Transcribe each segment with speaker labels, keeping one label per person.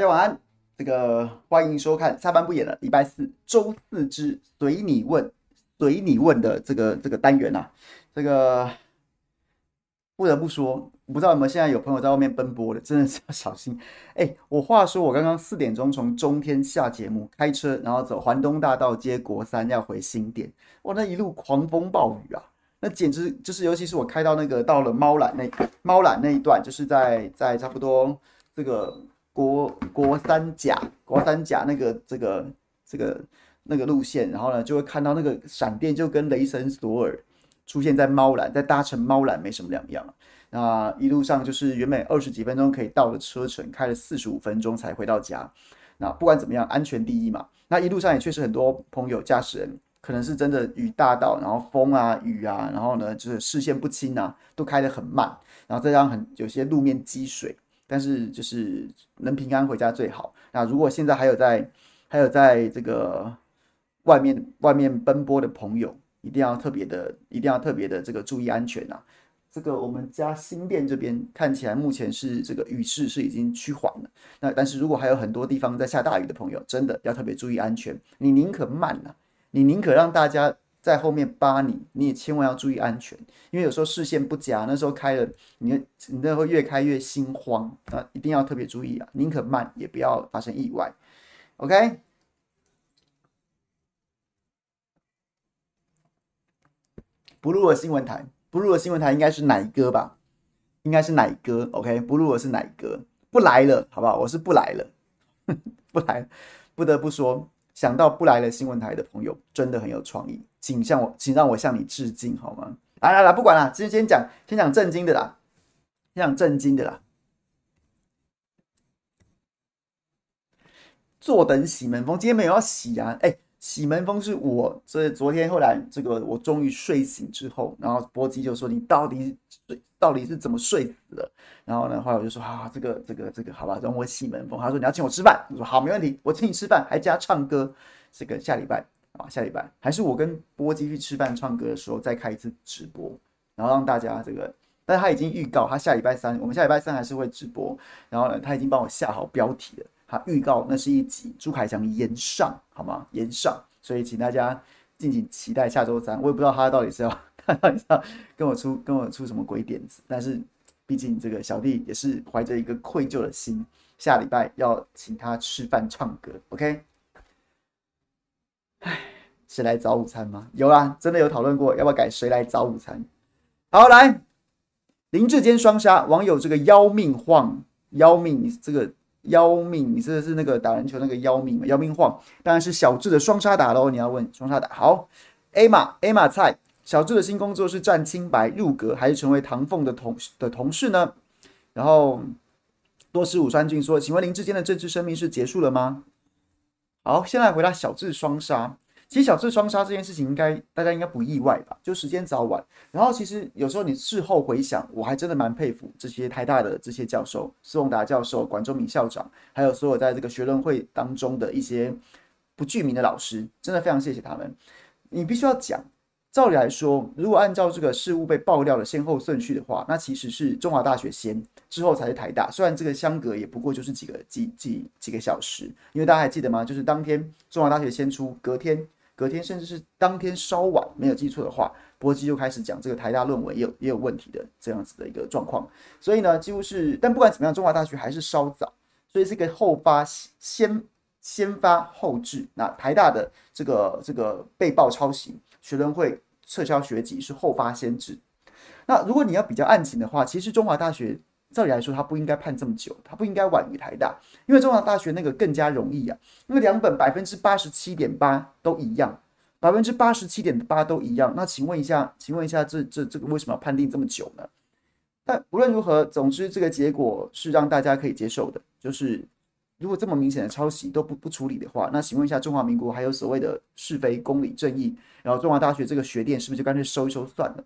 Speaker 1: 大家晚安，这个欢迎收看下班不演了，礼拜四周四之随你问，随你问的这个这个单元啊，这个不得不说，不知道有没有现在有朋友在外面奔波的，真的是要小心。哎，我话说，我刚刚四点钟从中天下节目，开车然后走环东大道接国三要回新店，哇，那一路狂风暴雨啊，那简直就是，尤其是我开到那个到了猫缆那猫缆那一段，就是在在差不多这个。国国三甲，国三甲那个这个这个那个路线，然后呢，就会看到那个闪电就跟雷神索尔出现在猫缆，在搭乘猫缆没什么两样。那一路上就是原本二十几分钟可以到的车程，开了四十五分钟才回到家。那不管怎么样，安全第一嘛。那一路上也确实很多朋友驾驶人可能是真的雨大到，然后风啊雨啊，然后呢就是视线不清啊，都开得很慢，然后再加上很有些路面积水。但是就是能平安回家最好。那如果现在还有在还有在这个外面外面奔波的朋友，一定要特别的一定要特别的这个注意安全呐。这个我们家新店这边看起来目前是这个雨势是已经趋缓了。那但是如果还有很多地方在下大雨的朋友，真的要特别注意安全。你宁可慢呐，你宁可让大家。在后面扒你，你也千万要注意安全，因为有时候视线不佳，那时候开了，你你那会越开越心慌啊！一定要特别注意啊，宁可慢也不要发生意外。OK，不录了新闻台，不录了新闻台应该是奶哥吧？应该是奶哥。OK，不录了是奶哥，不来了，好不好？我是不来了，不来了，不得不说。想到不来了新闻台的朋友真的很有创意，请向我，请让我向你致敬好吗？来来来，不管了，今天先讲，先讲正经的啦，先讲正经的啦。坐等洗门风，今天没有要洗啊，哎。洗门风是我，所以昨天后来这个我终于睡醒之后，然后波基就说，你到底睡到底是怎么睡死的？然后呢，后来我就说啊，这个这个这个好吧，让我洗门风。他说你要请我吃饭，我说好，没问题，我请你吃饭，还加唱歌。这个下礼拜啊，下礼拜还是我跟波基去吃饭唱歌的时候再开一次直播，然后让大家这个，但是他已经预告他下礼拜三，我们下礼拜三还是会直播。然后呢，他已经帮我下好标题了。他预告那是一集朱凯翔延上，好吗？延上，所以请大家敬请期待下周三。我也不知道他到底是要他到底是要跟我出跟我出什么鬼点子，但是毕竟这个小弟也是怀着一个愧疚的心，下礼拜要请他吃饭唱歌，OK？哎，谁来找午餐吗？有啦，真的有讨论过要不要改谁来找午餐。好，来林志坚双杀，网友这个要命晃，要命这个。妖命！你这是那个打篮球那个妖命嘛？妖命晃，当然是小智的双杀打喽。你要问双杀打好，A 马 A 马菜，小智的新工作是占清白入阁，还是成为唐凤的同的同事呢？然后多斯武川俊说：“请问林志坚的政治生命是结束了吗？”好，先来回答小智双杀。其实小智双杀这件事情，应该大家应该不意外吧？就时间早晚。然后其实有时候你事后回想，我还真的蛮佩服这些台大的这些教授，施宏达教授、管中闵校长，还有所有在这个学论会当中的一些不具名的老师，真的非常谢谢他们。你必须要讲，照理来说，如果按照这个事物被爆料的先后顺序的话，那其实是中华大学先，之后才是台大。虽然这个相隔也不过就是几个几几几个小时，因为大家还记得吗？就是当天中华大学先出，隔天。隔天甚至是当天稍晚，没有记错的话，波基就开始讲这个台大论文也有也有问题的这样子的一个状况。所以呢，几乎是，但不管怎么样，中华大学还是稍早，所以这个后发先先发后制。那台大的这个这个被曝抄袭，学生会撤销学籍是后发先至。那如果你要比较案情的话，其实中华大学照理来说，他不应该判这么久，他不应该晚于台大，因为中华大学那个更加容易啊，因为两本百分之八十七点八都一样，百分之八十七点八都一样。那请问一下，请问一下这，这这个为什么要判定这么久呢？但无论如何，总之这个结果是让大家可以接受的，就是如果这么明显的抄袭都不不处理的话，那请问一下，中华民国还有所谓的是非、公理、正义，然后中华大学这个学店是不是就干脆收一收算了？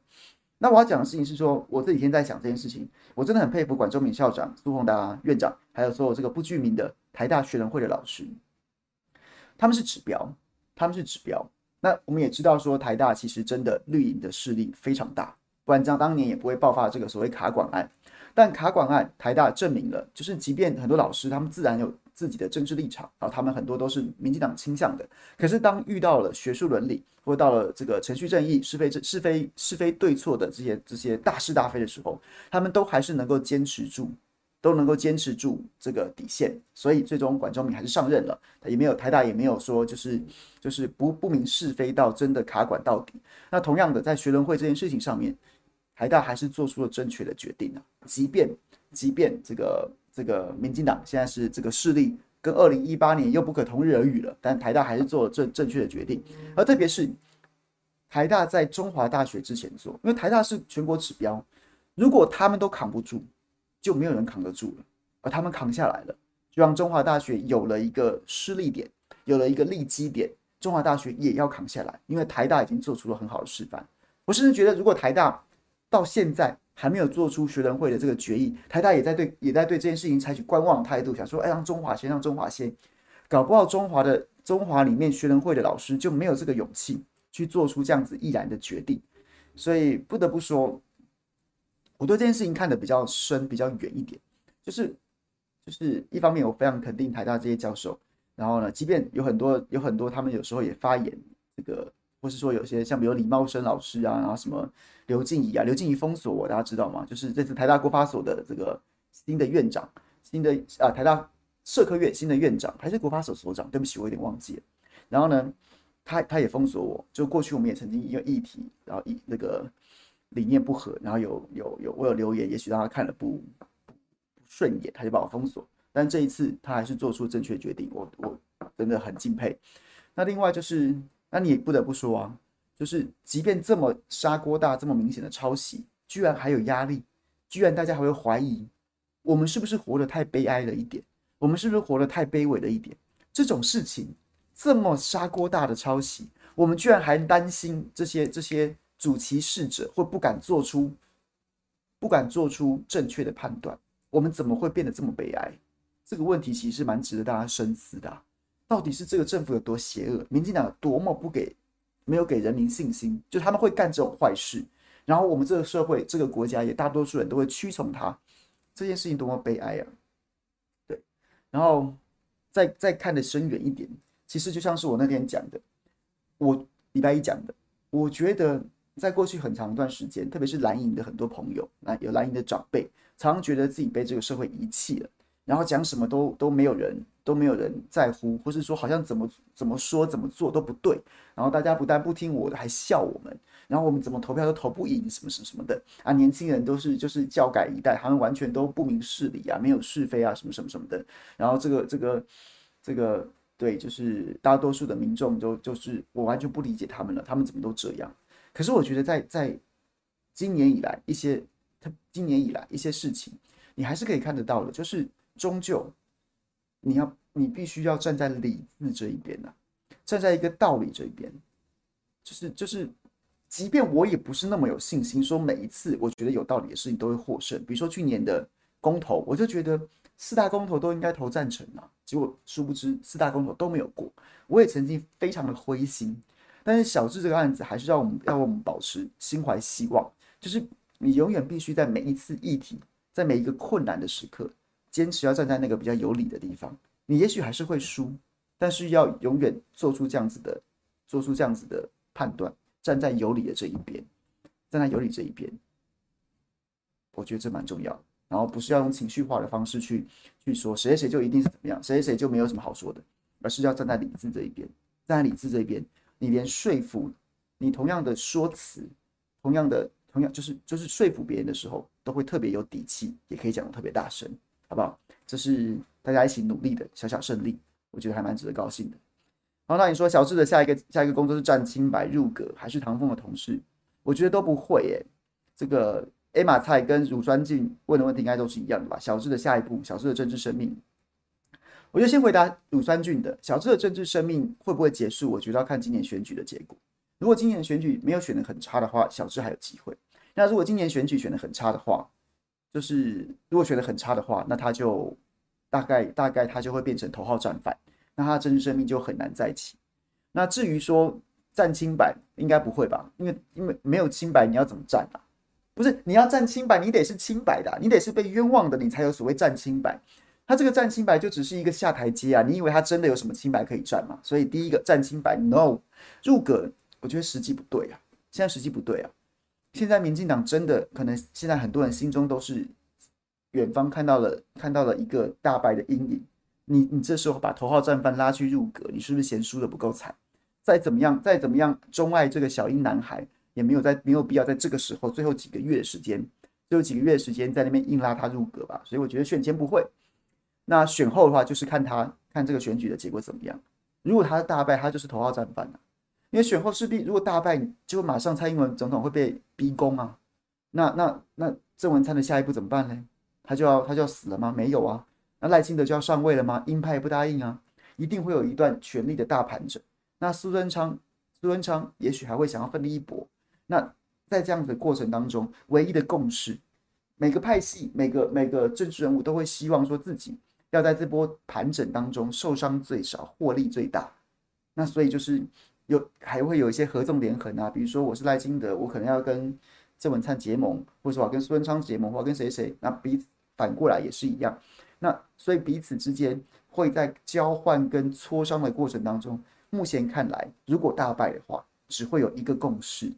Speaker 1: 那我要讲的事情是说，我这几天在想这件事情，我真的很佩服管中闵校长、苏宏达院长，还有所有这个不具名的台大学人会的老师，他们是指标，他们是指标。那我们也知道说，台大其实真的绿营的势力非常大，不然这样当年也不会爆发这个所谓卡管案。但卡管案，台大证明了，就是即便很多老师他们自然有自己的政治立场，然后他们很多都是民进党倾向的，可是当遇到了学术伦理。或到了这个程序正义、是非是非是非对错的这些这些大是大非的时候，他们都还是能够坚持住，都能够坚持住这个底线。所以最终管中闵还是上任了，也没有台大也没有说就是就是不不明是非到真的卡管到底。那同样的，在学伦会这件事情上面，台大还是做出了正确的决定啊。即便即便这个这个民进党现在是这个势力。跟二零一八年又不可同日而语了，但台大还是做了正正确的决定，而特别是台大在中华大学之前做，因为台大是全国指标，如果他们都扛不住，就没有人扛得住了，而他们扛下来了，就让中华大学有了一个失利点，有了一个利基点，中华大学也要扛下来，因为台大已经做出了很好的示范。我甚至觉得，如果台大到现在，还没有做出学伦会的这个决议，台大也在对也在对这件事情采取观望态度，想说，哎，让中华先，让中华先，搞不好中华的中华里面学伦会的老师就没有这个勇气去做出这样子毅然的决定，所以不得不说，我对这件事情看得比较深，比较远一点，就是就是一方面我非常肯定台大这些教授，然后呢，即便有很多有很多他们有时候也发言这个。或是说有些像比如李茂生老师啊，然后什么刘静怡啊，刘静怡封锁我，大家知道吗？就是这次台大国发所的这个新的院长，新的啊台大社科院新的院长还是国发所所长，对不起，我有点忘记了。然后呢，他他也封锁我，就过去我们也曾经因为议题，然后以那个理念不合，然后有有有我有留言，也许让他看了不不顺眼，他就把我封锁。但这一次他还是做出正确决定，我我真的很敬佩。那另外就是。那你不得不说啊，就是即便这么砂锅大、这么明显的抄袭，居然还有压力，居然大家还会怀疑，我们是不是活得太悲哀了一点？我们是不是活得太卑微了一点？这种事情这么砂锅大的抄袭，我们居然还担心这些这些主其事者会不敢做出不敢做出正确的判断，我们怎么会变得这么悲哀？这个问题其实蛮值得大家深思的。到底是这个政府有多邪恶？民进党有多么不给，没有给人民信心，就他们会干这种坏事，然后我们这个社会、这个国家也大多数人都会屈从他，这件事情多么悲哀啊！对，然后再再看得深远一点，其实就像是我那天讲的，我礼拜一讲的，我觉得在过去很长一段时间，特别是蓝营的很多朋友，那有蓝营的长辈，常常觉得自己被这个社会遗弃了。然后讲什么都都没有人都没有人在乎，或是说好像怎么怎么说怎么做都不对。然后大家不但不听我的，还笑我们。然后我们怎么投票都投不赢，什么什么什么的啊！年轻人都是就是教改一代，他们完全都不明事理啊，没有是非啊，什么什么什么的。然后这个这个这个对，就是大多数的民众就就是我完全不理解他们了，他们怎么都这样？可是我觉得在在今年以来一些他今年以来一些事情，你还是可以看得到的，就是。终究，你要你必须要站在理智这一边呐、站在一个道理这一边，就是就是，即便我也不是那么有信心，说每一次我觉得有道理的事情都会获胜。比如说去年的公投，我就觉得四大公投都应该投赞成啊，结果殊不知四大公投都没有过。我也曾经非常的灰心，但是小智这个案子还是让我们让我们保持心怀希望，就是你永远必须在每一次议题，在每一个困难的时刻。坚持要站在那个比较有理的地方，你也许还是会输，但是要永远做出这样子的，做出这样子的判断，站在有理的这一边，站在有理这一边，我觉得这蛮重要。然后不是要用情绪化的方式去去说谁谁就一定是怎么样，谁谁就没有什么好说的，而是要站在理智这一边，站在理智这一边，你连说服你同样的说辞，同样的同样就是就是说服别人的时候，都会特别有底气，也可以讲的特别大声，好不好？这是大家一起努力的小小胜利，我觉得还蛮值得高兴的。好，那你说小智的下一个下一个工作是占清白入阁，还是唐凤的同事？我觉得都不会耶。这个 A 马菜跟乳酸菌问的问题应该都是一样的吧？小智的下一步，小智的政治生命，我就先回答乳酸菌的。小智的政治生命会不会结束？我觉得要看今年选举的结果。如果今年选举没有选得很差的话，小智还有机会。那如果今年选举选得很差的话，就是如果选得很差的话，那他就大概大概他就会变成头号战犯，那他的政治生命就很难再起。那至于说战清白，应该不会吧？因为因为没有清白，你要怎么战啊？不是你要战清白，你得是清白的，你得是被冤枉的，你才有所谓战清白。他这个战清白就只是一个下台阶啊！你以为他真的有什么清白可以战吗？所以第一个战清白，no，入阁。我觉得时机不对啊，现在时机不对啊。现在民进党真的可能，现在很多人心中都是远方看到了看到了一个大败的阴影。你你这时候把头号战犯拉去入阁，你是不是嫌输的不够惨？再怎么样再怎么样钟爱这个小英男孩，也没有在没有必要在这个时候最后几个月的时间，最后几个月的时间在那边硬拉他入阁吧。所以我觉得选前不会，那选后的话就是看他看这个选举的结果怎么样。如果他大败，他就是头号战犯了。因为选后势必如果大败，就马上蔡英文总统会被逼宫啊。那那那郑文灿的下一步怎么办呢？他就要他就要死了吗？没有啊。那赖清德就要上位了吗？鹰派不答应啊。一定会有一段权力的大盘整。那苏贞昌苏贞昌也许还会想要奋力一搏。那在这样子的过程当中，唯一的共识，每个派系每个每个政治人物都会希望说自己要在这波盘整当中受伤最少，获利最大。那所以就是。有还会有一些合纵连横啊，比如说我是赖清德，我可能要跟郑文灿结盟，或者说我跟苏贞昌结盟，或跟谁谁，那彼此反过来也是一样。那所以彼此之间会在交换跟磋商的过程当中，目前看来，如果大败的话，只会有一个共识，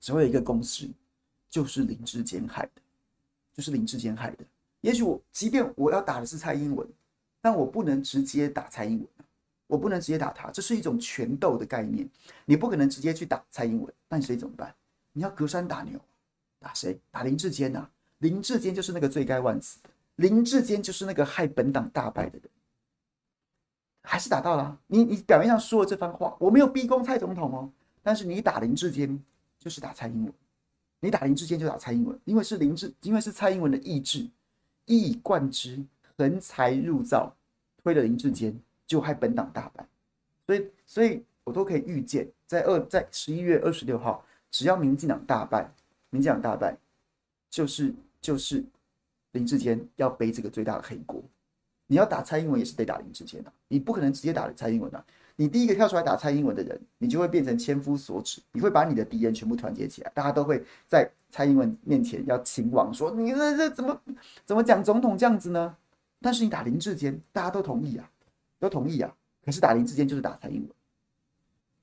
Speaker 1: 只会有一个共识，就是林志坚害的，就是林志坚害的。也许我即便我要打的是蔡英文，但我不能直接打蔡英文。我不能直接打他，这是一种权斗的概念。你不可能直接去打蔡英文，那你所以怎么办？你要隔山打牛，打谁？打林志坚呐、啊！林志坚就是那个罪该万死，林志坚就是那个害本党大败的人。还是打到了，你你表面上说了这番话，我没有逼宫蔡总统哦，但是你打林志坚就是打蔡英文，你打林志坚就打蔡英文，因为是林志，因为是蔡英文的意志一以贯之，横财入灶，推了林志坚。就害本党大败，所以，所以我都可以预见，在二在十一月二十六号，只要民进党大败，民进党大败，就是就是林志坚要背这个最大的黑锅。你要打蔡英文也是得打林志坚的，你不可能直接打蔡英文的。你第一个跳出来打蔡英文的人，你就会变成千夫所指，你会把你的敌人全部团结起来，大家都会在蔡英文面前要秦王说，你这这怎么怎么讲总统这样子呢？但是你打林志坚，大家都同意啊。都同意啊，可是打林志坚就是打蔡英文，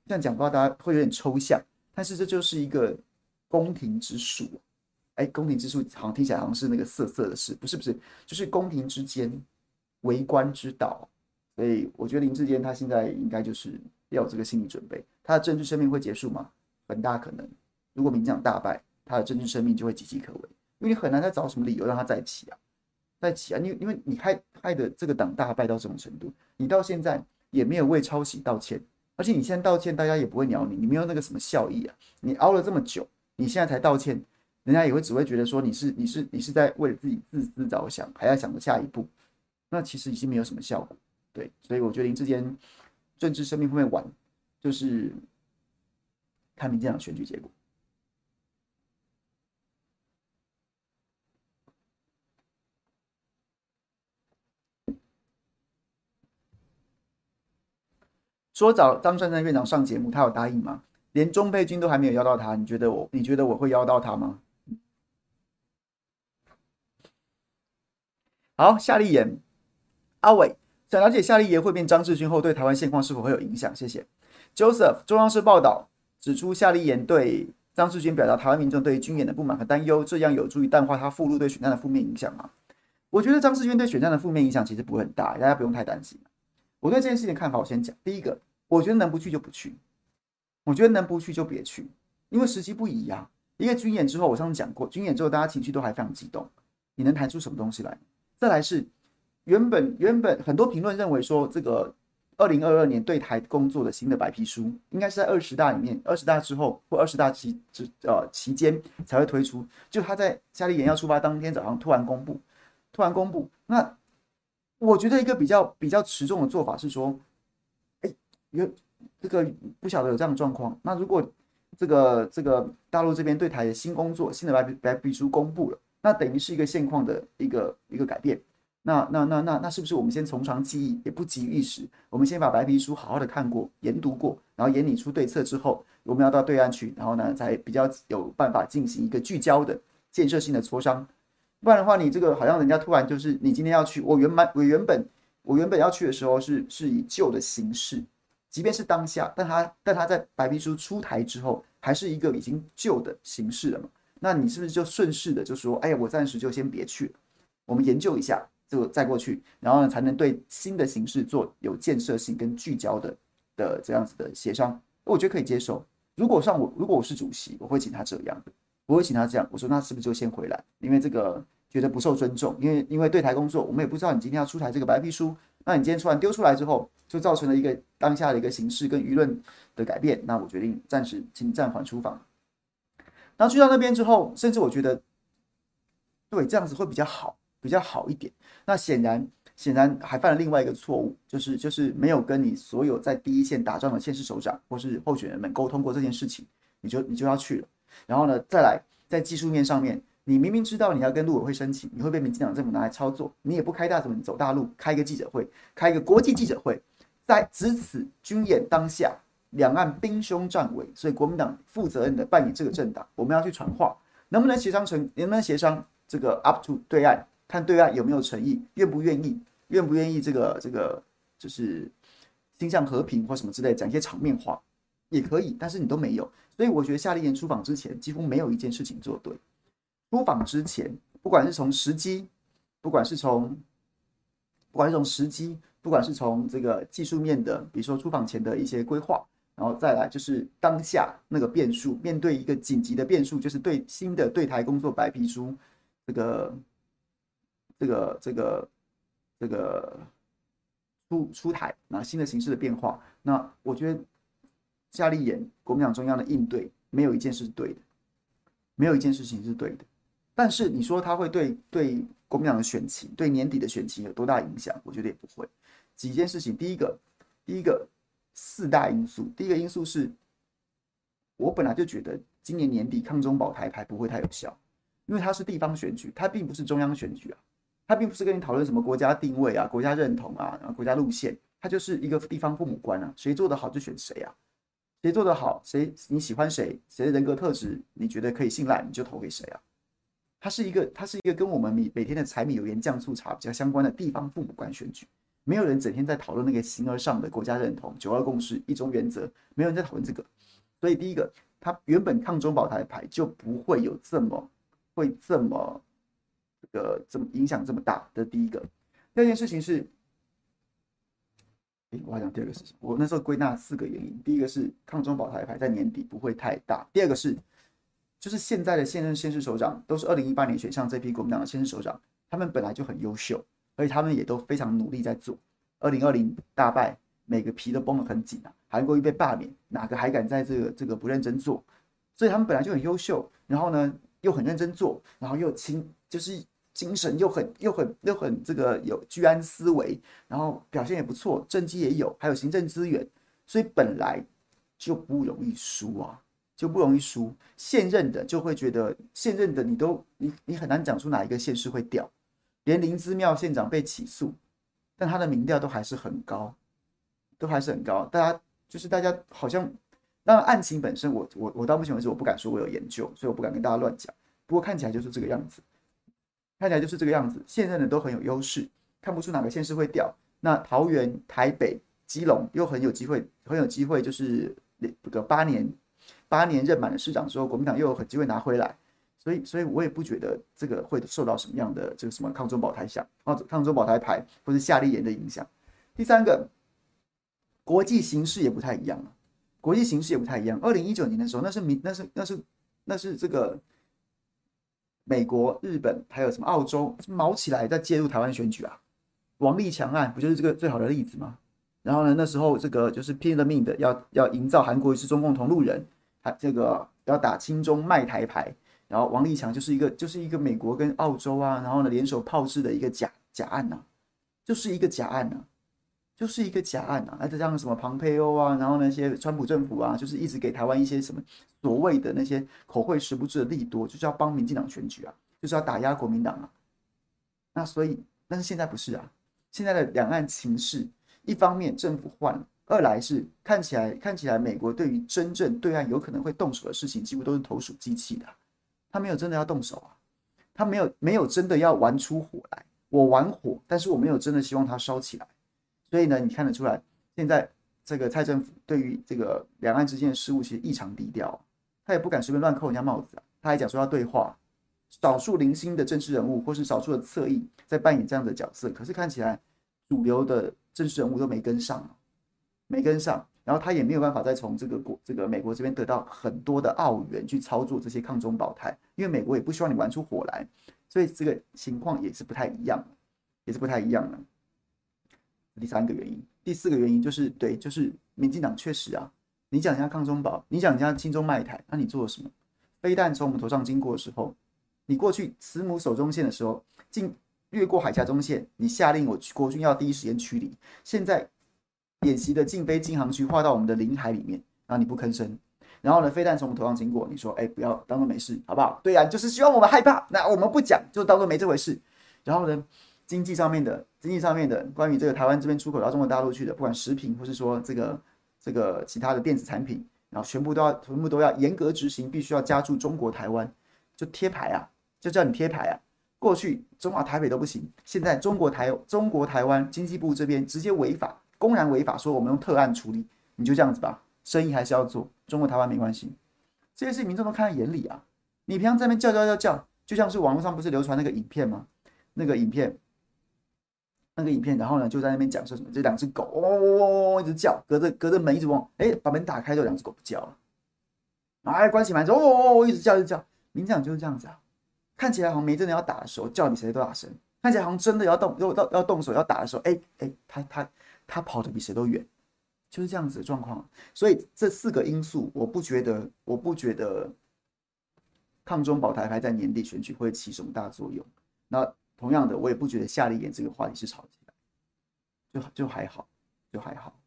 Speaker 1: 这样讲的话大家会有点抽象，但是这就是一个宫廷之术，哎，宫廷之术好像听起来好像是那个色色的事，不是不是，就是宫廷之间为官之道，所以我觉得林志坚他现在应该就是要有这个心理准备，他的政治生命会结束吗？很大可能，如果民进党大败，他的政治生命就会岌岌可危，因为你很难再找什么理由让他再起啊。在起啊！你因为你害害的这个党大败到这种程度，你到现在也没有为抄袭道歉，而且你现在道歉，大家也不会鸟你，你没有那个什么效益啊！你熬了这么久，你现在才道歉，人家也会只会觉得说你是你是你是在为了自己自私着想，还要想着下一步，那其实已经没有什么效果。对，所以我觉得林智坚政治生命会不会完，就是看民进党选举结果。说找张善政院长上节目，他有答应吗？连钟佩君都还没有邀到他，你觉得我？你觉得我会邀到他吗？好，夏立言，阿伟想了解夏立言会变张志军后对台湾现况是否会有影响？谢谢。Joseph，中央社报道指出，夏立言对张志军表达台湾民众对于军演的不满和担忧，这样有助于淡化他附录对选战的负面影响吗？我觉得张志军对选战的负面影响其实不会很大，大家不用太担心。我对这件事情的看法，我先讲。第一个，我觉得能不去就不去，我觉得能不去就别去，因为时机不一样。一个军演之后，我上次讲过，军演之后大家情绪都还非常激动，你能谈出什么东西来？再来是原本原本很多评论认为说，这个二零二二年对台工作的新的白皮书，应该是在二十大里面，二十大之后或二十大期之呃期间才会推出。就他在夏立言要出发当天早上突然公布，突然公布。那我觉得一个比较比较持重的做法是说，哎，有这个不晓得有这样的状况。那如果这个这个大陆这边对台的新工作、新的白白皮书公布了，那等于是一个现况的一个一个改变。那那那那那是不是我们先从长计议，也不急于一时？我们先把白皮书好好的看过、研读过，然后研拟出对策之后，我们要到对岸去，然后呢，才比较有办法进行一个聚焦的建设性的磋商。不然的话，你这个好像人家突然就是你今天要去，我原本我原本我原本要去的时候是是以旧的形式。即便是当下，但他但他在白皮书出台之后，还是一个已经旧的形式了嘛？那你是不是就顺势的就说，哎呀，我暂时就先别去了，我们研究一下，就再过去，然后呢，才能对新的形式做有建设性跟聚焦的的这样子的协商？我觉得可以接受。如果像我，如果我是主席，我会请他这样的，我会请他这样。我说，那是不是就先回来？因为这个觉得不受尊重，因为因为对台工作，我们也不知道你今天要出台这个白皮书。那你今天突然丢出来之后，就造成了一个当下的一个形势跟舆论的改变。那我决定暂时请暂缓出访。然后去到那边之后，甚至我觉得，对这样子会比较好，比较好一点。那显然，显然还犯了另外一个错误，就是就是没有跟你所有在第一线打仗的县市首长或是候选人们沟通过这件事情，你就你就要去了。然后呢，再来在技术面上面。你明明知道你要跟陆委会申请，你会被民进党政府拿来操作，你也不开大怎么？你走大陆开一个记者会，开一个国际记者会，在值此军演当下，两岸兵凶战危，所以国民党负责任的扮演这个政党，我们要去传话，能不能协商成？能不能协商这个 up to 对岸，看对岸有没有诚意，愿不愿意，愿不愿意这个这个就是心向和平或什么之类，讲一些场面话也可以，但是你都没有，所以我觉得夏立言出访之前，几乎没有一件事情做对。出访之前，不管是从时机，不管是从，不管是从时机，不管是从这个技术面的，比如说出访前的一些规划，然后再来就是当下那个变数，面对一个紧急的变数，就是对新的对台工作白皮书，这个，这个，这个，这个出出台，那新的形势的变化，那我觉得夏立言国民党中央的应对，没有一件事是对的，没有一件事情是对的。但是你说他会对对国民党的选情，对年底的选情有多大影响？我觉得也不会。几件事情，第一个，第一个四大因素。第一个因素是，我本来就觉得今年年底抗中保台牌不会太有效，因为它是地方选举，它并不是中央选举啊，它并不是跟你讨论什么国家定位啊、国家认同啊、国家路线，它就是一个地方父母官啊，谁做得好就选谁啊，谁做得好，谁你喜欢谁，谁的人格特质你觉得可以信赖，你就投给谁啊。它是一个，它是一个跟我们每每天的柴米油盐酱醋茶比较相关的地方父母官选举，没有人整天在讨论那个形而上的国家认同、九二共识、一中原则，没有人在讨论这个。所以第一个，它原本抗中保台牌就不会有这么会这么这个这么影响这么大的第一个。第二件事情是，诶，我还讲第二个事情，我那时候归纳四个原因，第一个是抗中保台牌在年底不会太大，第二个是。就是现在的现任县市首长都是二零一八年选上这批国民党的县市首长，他们本来就很优秀，而且他们也都非常努力在做。二零二零大败，每个皮都绷得很紧啊。韩国瑜被罢免，哪个还敢在这个这个不认真做？所以他们本来就很优秀，然后呢又很认真做，然后又清就是精神又很又很又很这个有居安思危，然后表现也不错，政绩也有，还有行政资源，所以本来就不容易输啊。就不容易输，现任的就会觉得现任的你都你你很难讲出哪一个县市会掉，连林姿妙县长被起诉，但他的民调都还是很高，都还是很高。大家就是大家好像，当然案情本身我我我到目前为止我不敢说我有研究，所以我不敢跟大家乱讲。不过看起来就是这个样子，看起来就是这个样子，现任的都很有优势，看不出哪个县市会掉。那桃园、台北、基隆又很有机会，很有机会就是这个八年。八年任满了市长之后，国民党又有很机会拿回来，所以，所以我也不觉得这个会受到什么样的这个什么抗中保台响、抗抗中保台牌或是夏立言的影响。第三个，国际形势也不太一样了，国际形势也不太一样。二零一九年的时候，那是民那是那是那是这个美国、日本还有什么澳洲卯起来在介入台湾选举啊？王立强案不就是这个最好的例子吗？然后呢，那时候这个就是拼了命的要要营造韩国是中共同路人，他这个要打亲中卖台牌，然后王立强就是一个就是一个美国跟澳洲啊，然后呢联手炮制的一个假假案呐、啊，就是一个假案呐、啊，就是一个假案呐、啊，那再加上什么庞佩欧啊，然后那些川普政府啊，就是一直给台湾一些什么所谓的那些口惠实不至的利多，就是要帮民进党选举啊，就是要打压国民党啊，那所以但是现在不是啊，现在的两岸情势。一方面政府换了，二来是看起来看起来美国对于真正对岸有可能会动手的事情，几乎都是投鼠忌器的，他没有真的要动手啊，他没有没有真的要玩出火来，我玩火，但是我没有真的希望它烧起来，所以呢，你看得出来，现在这个蔡政府对于这个两岸之间的事务其实异常低调，他也不敢随便乱扣人家帽子啊，他还讲说要对话，少数零星的政治人物或是少数的侧翼在扮演这样的角色，可是看起来主流的。政治人物都没跟上，没跟上，然后他也没有办法再从这个国这个美国这边得到很多的澳元去操作这些抗中保台，因为美国也不希望你玩出火来，所以这个情况也是不太一样，也是不太一样的。第三个原因，第四个原因就是对，就是民进党确实啊，你讲人家抗中保，你讲人家亲中卖台，那你做了什么？飞弹从我们头上经过的时候，你过去慈母守中线的时候，进。越过海峡中线，你下令我国军要第一时间驱离。现在演习的禁飞禁航区划到我们的领海里面，然后你不吭声。然后呢，飞弹从我们头上经过，你说：“哎，不要当做没事，好不好？”对呀、啊，就是希望我们害怕。那我们不讲，就当做没这回事。然后呢，经济上面的经济上面的关于这个台湾这边出口到中国大陆去的，不管食品或是说这个这个其他的电子产品，然后全部都要全部都要严格执行，必须要加注中国台湾，就贴牌啊，就叫你贴牌啊。过去中华台北都不行，现在中国台中国台湾经济部这边直接违法，公然违法，说我们用特案处理，你就这样子吧，生意还是要做，中国台湾没关系，这些事民众都看在眼里啊。你平常在那边叫叫叫叫，就像是网络上不是流传那个影片吗？那个影片，那个影片，然后呢就在那边讲说什么，这两只狗汪汪汪汪一直叫，隔着隔着门一直汪，哎，把门打开就两只狗不叫了，哎，关起门之后汪汪一直叫一直叫，民进党就是这样子啊。看起来好像没真的要打的时候，叫比谁都大声；看起来好像真的要动，要要要动手要打的时候，哎、哎、他他他跑的比谁都远，就是这样子的状况。所以这四个因素，我不觉得，我不觉得抗中保台牌在年底选举会起什么大作用。那同样的，我也不觉得夏立言这个话题是炒起来，就就还好，就还好。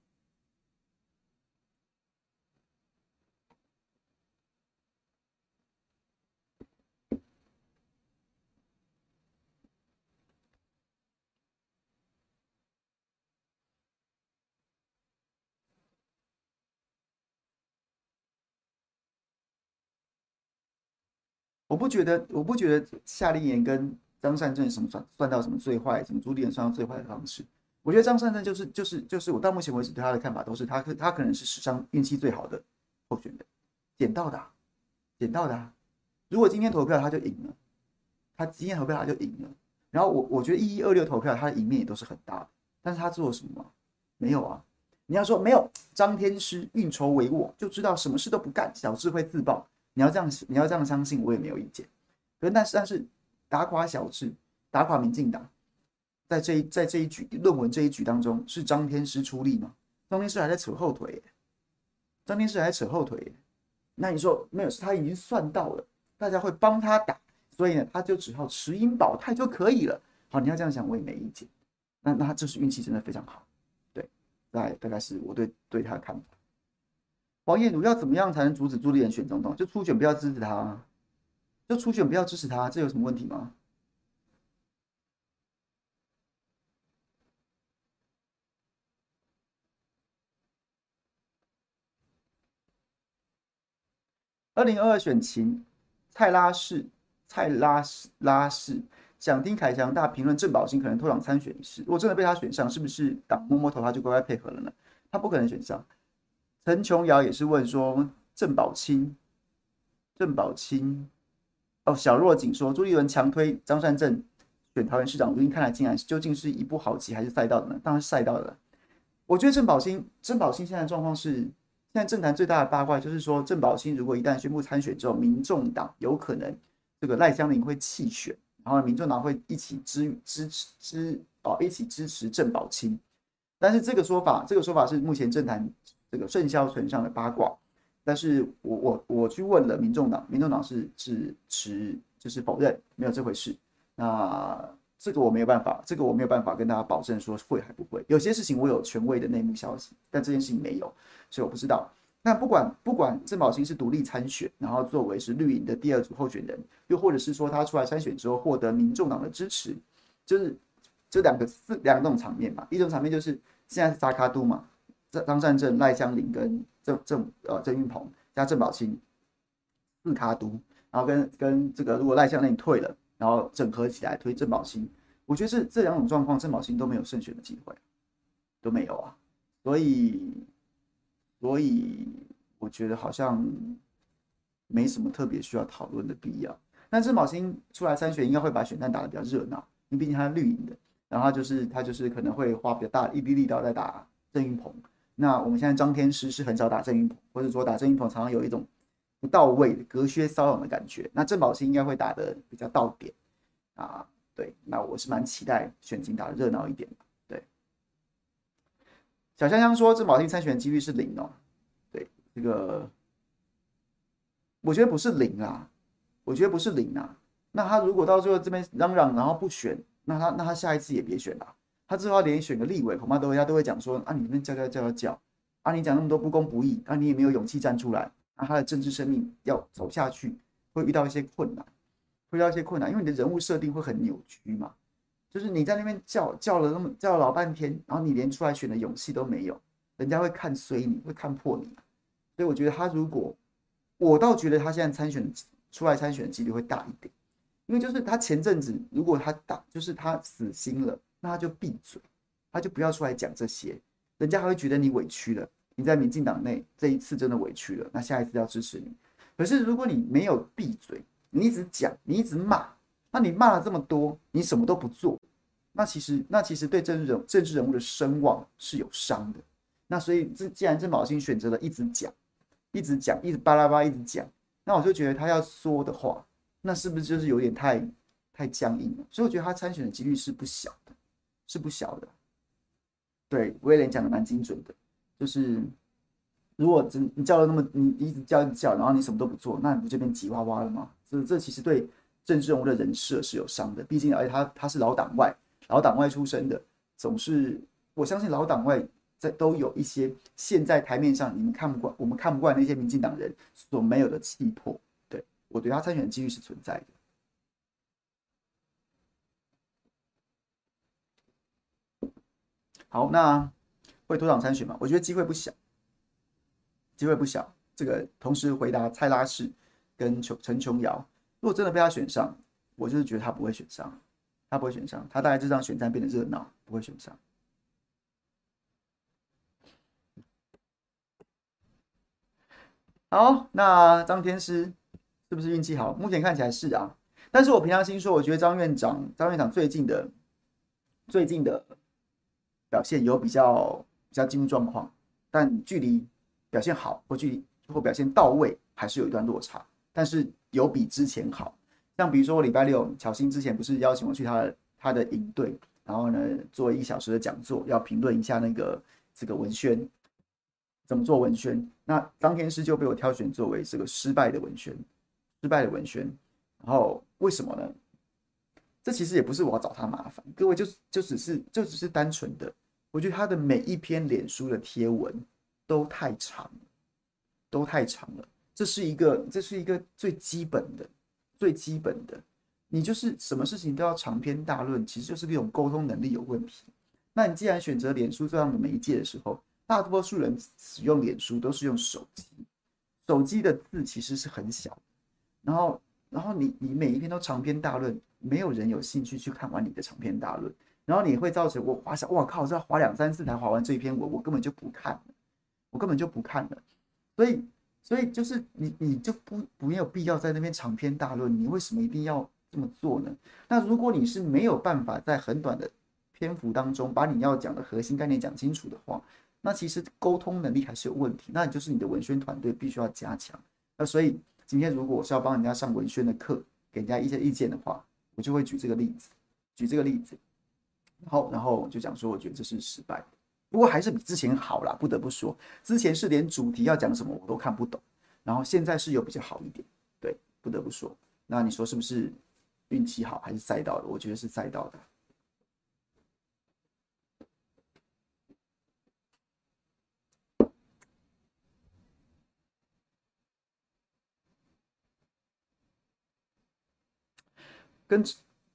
Speaker 1: 我不觉得，我不觉得夏立言跟张善政什么算算到什么最坏，什么朱立伦算到最坏的方式。我觉得张善政就是就是就是我到目前为止对他的看法都是他他可能是史上运气最好的候选人，捡到的、啊，捡到的、如果今天投票他就赢了，他今天投票他就赢了。然后我我觉得一一二六投票他的赢面也都是很大的，但是他做了什么？没有啊。你要说没有，张天师运筹帷幄，就知道什么事都不干，小智会自爆。你要这样，你要这样相信，我也没有意见。可是，但是，但是，打垮小智，打垮民进党，在这一在这一局论文这一局当中，是张天师出力吗？张天师还在扯后腿，张天师还在扯后腿。那你说没有？是他已经算到了，大家会帮他打，所以呢，他就只好持盈保泰就可以了。好，你要这样想，我也没意见。那那他这是运气真的非常好，对，大大概是我对对他的看法。黄彦儒要怎么样才能阻止朱立伦选总统？就初选不要支持他，就初选不要支持他，这有什么问题吗？二零二二选情，蔡拉氏、蔡拉氏、拉氏想听凯翔大评论郑宝清可能脱党参选一事。如果真的被他选上，是不是党摸摸头他就乖乖配合了呢？他不可能选上。陈琼瑶也是问说郑宝清，郑宝清哦，小若锦说朱立伦强推张善政选桃园市长，如今看来竟然究竟是一步好棋还是赛道的呢？当然是赛道的。我觉得郑宝清，郑宝清现在状况是现在政坛最大的八卦就是说，郑宝清如果一旦宣布参选之后，民众党有可能这个赖香伶会弃选，然后民众党会一起支支持支哦一起支持郑宝清。但是这个说法，这个说法是目前政坛这个甚嚣尘上的八卦。但是我我我去问了民众党，民众党是是持就是否认没有这回事。那这个我没有办法，这个我没有办法跟大家保证说会还不会。有些事情我有权威的内幕消息，但这件事情没有，所以我不知道。那不管不管郑宝清是独立参选，然后作为是绿营的第二组候选人，又或者是说他出来参选之后获得民众党的支持，就是。这两个四两种场面嘛，一种场面就是现在是扎卡都嘛，张张善政、赖香林跟郑郑呃郑运鹏加郑宝清四卡都，然后跟跟这个如果赖香林退了，然后整合起来推郑宝清，我觉得是这两种状况，郑宝清都没有胜选的机会，都没有啊，所以所以我觉得好像没什么特别需要讨论的必要。但郑宝清出来参选，应该会把选战打得比较热闹，因为毕竟他是绿营的。然后他就是他就是可能会花比较大一滴力道在打郑运鹏。那我们现在张天师是很少打郑云鹏，或者说打郑云鹏常常有一种不到位隔靴搔痒的感觉。那郑宝清应该会打得比较到点啊。对，那我是蛮期待选情打的热闹一点。对，小香香说郑宝清参选几率是零哦。对，这个我觉得不是零啊，我觉得不是零啊。那他如果到最后这边嚷嚷，然后不选。那他那他下一次也别选了，他之后连选个立委，恐怕都大家都会讲说啊，你们叫叫叫叫叫，啊，你讲那么多不公不义，啊，你也没有勇气站出来，啊，他的政治生命要走下去，会遇到一些困难，会遇到一些困难，因为你的人物设定会很扭曲嘛，就是你在那边叫叫了那么叫了老半天，然后你连出来选的勇气都没有，人家会看衰你，会看破你，所以我觉得他如果，我倒觉得他现在参选出来参选的几率会大一点。因为就是他前阵子，如果他打，就是他死心了，那他就闭嘴，他就不要出来讲这些，人家还会觉得你委屈了。你在民进党内这一次真的委屈了，那下一次要支持你。可是如果你没有闭嘴，你一直讲，你一直骂，那你骂了这么多，你什么都不做，那其实那其实对政治人政治人物的声望是有伤的。那所以这既然郑宝清选择了一直讲，一直讲，一直巴拉巴拉一直讲，那我就觉得他要说的话。那是不是就是有点太太僵硬了？所以我觉得他参选的几率是不小的，是不小的。对，威廉讲的蛮精准的，就是如果真你叫了那么你一直叫一直叫，然后你什么都不做，那你不就变吉娃娃了吗？这这其实对政治人物的人设是有伤的。毕竟而且他他是老党外，老党外出身的，总是我相信老党外在都有一些现在台面上你们看不惯，我们看不惯那些民进党人所没有的气魄。对我对他参选的几率是存在的。好，那会脱党参选吗？我觉得机会不小，机会不小。这个同时回答蔡拉氏跟琼陈琼瑶，如果真的被他选上，我就是觉得他不会选上，他不会选上，他大概这场选战变得热闹，不会选上。好，那张天师。是不是运气好？目前看起来是啊，但是我平常心说，我觉得张院长，张院长最近的最近的表现有比较比较进入状况，但距离表现好或距离或表现到位还是有一段落差，但是有比之前好。像比如说我礼拜六巧心之前不是邀请我去他的他的营队，然后呢做一小时的讲座，要评论一下那个这个文宣怎么做文宣，那张天师就被我挑选作为这个失败的文宣。失败的文宣，然后为什么呢？这其实也不是我要找他麻烦，各位就就只是就只是单纯的，我觉得他的每一篇脸书的贴文都太长，都太长了。这是一个这是一个最基本的最基本的，你就是什么事情都要长篇大论，其实就是这种沟通能力有问题。那你既然选择脸书这样的媒介的时候，大多数人使用脸书都是用手机，手机的字其实是很小。然后，然后你你每一篇都长篇大论，没有人有兴趣去看完你的长篇大论。然后你会造成我滑下，我靠，这要滑两三次才滑完这一篇文，我根本就不看了，我根本就不看了。所以，所以就是你你就不不没有必要在那边长篇大论，你为什么一定要这么做呢？那如果你是没有办法在很短的篇幅当中把你要讲的核心概念讲清楚的话，那其实沟通能力还是有问题，那就是你的文宣团队必须要加强。那所以今天如果我是要帮人家上文宣的课，给人家一些意见的话，我就会举这个例子，举这个例子，然后然后就讲说，我觉得这是失败的，不过还是比之前好啦，不得不说，之前是连主题要讲什么我都看不懂，然后现在是有比较好一点，对，不得不说。那你说是不是运气好还是赛道的？我觉得是赛道的。跟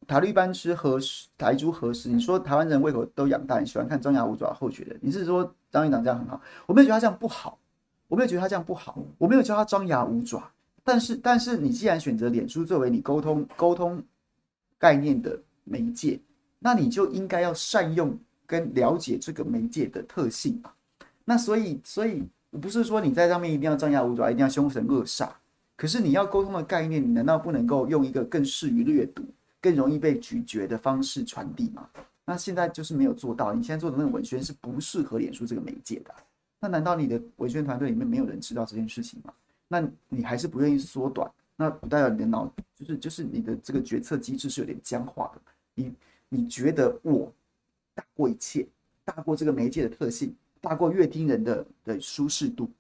Speaker 1: 塔绿班吃和食，台猪和食。你说台湾人胃口都养大，你喜欢看张牙舞爪候选人。你是说张院长这样很好？我没有觉得他这样不好，我没有觉得他这样不好，我没有叫他张牙舞爪。但是，但是你既然选择脸书作为你沟通沟通概念的媒介，那你就应该要善用跟了解这个媒介的特性嘛。那所以，所以不是说你在上面一定要张牙舞爪，一定要凶神恶煞。可是你要沟通的概念，你难道不能够用一个更适于阅读、更容易被咀嚼的方式传递吗？那现在就是没有做到。你现在做的那个文宣是不适合脸书这个媒介的。那难道你的文宣团队里面没有人知道这件事情吗？那你还是不愿意缩短？那不代表你的脑就是就是你的这个决策机制是有点僵化的。你你觉得我大过一切，大过这个媒介的特性，大过阅听人的的舒适度？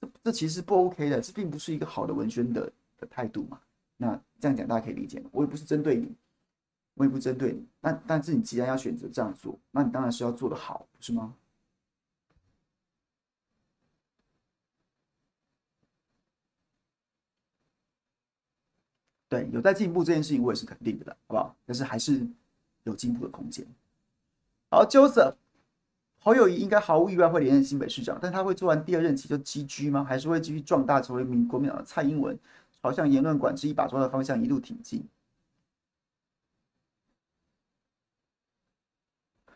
Speaker 1: 这这其实不 OK 的，这并不是一个好的文宣的的态度嘛。那这样讲大家可以理解？我也不是针对你，我也不针对你。但但是你既然要选择这样做，那你当然是要做的好，不是吗？对，有在进步这件事情，我也是肯定的，好不好？但是还是有进步的空间。好，Joseph。侯友宜应该毫无意外会连任新北市长，但他会做完第二任期就 GG 吗？还是会继续壮大成为民国民党的蔡英文，朝向言论管制一把抓的方向一路挺进？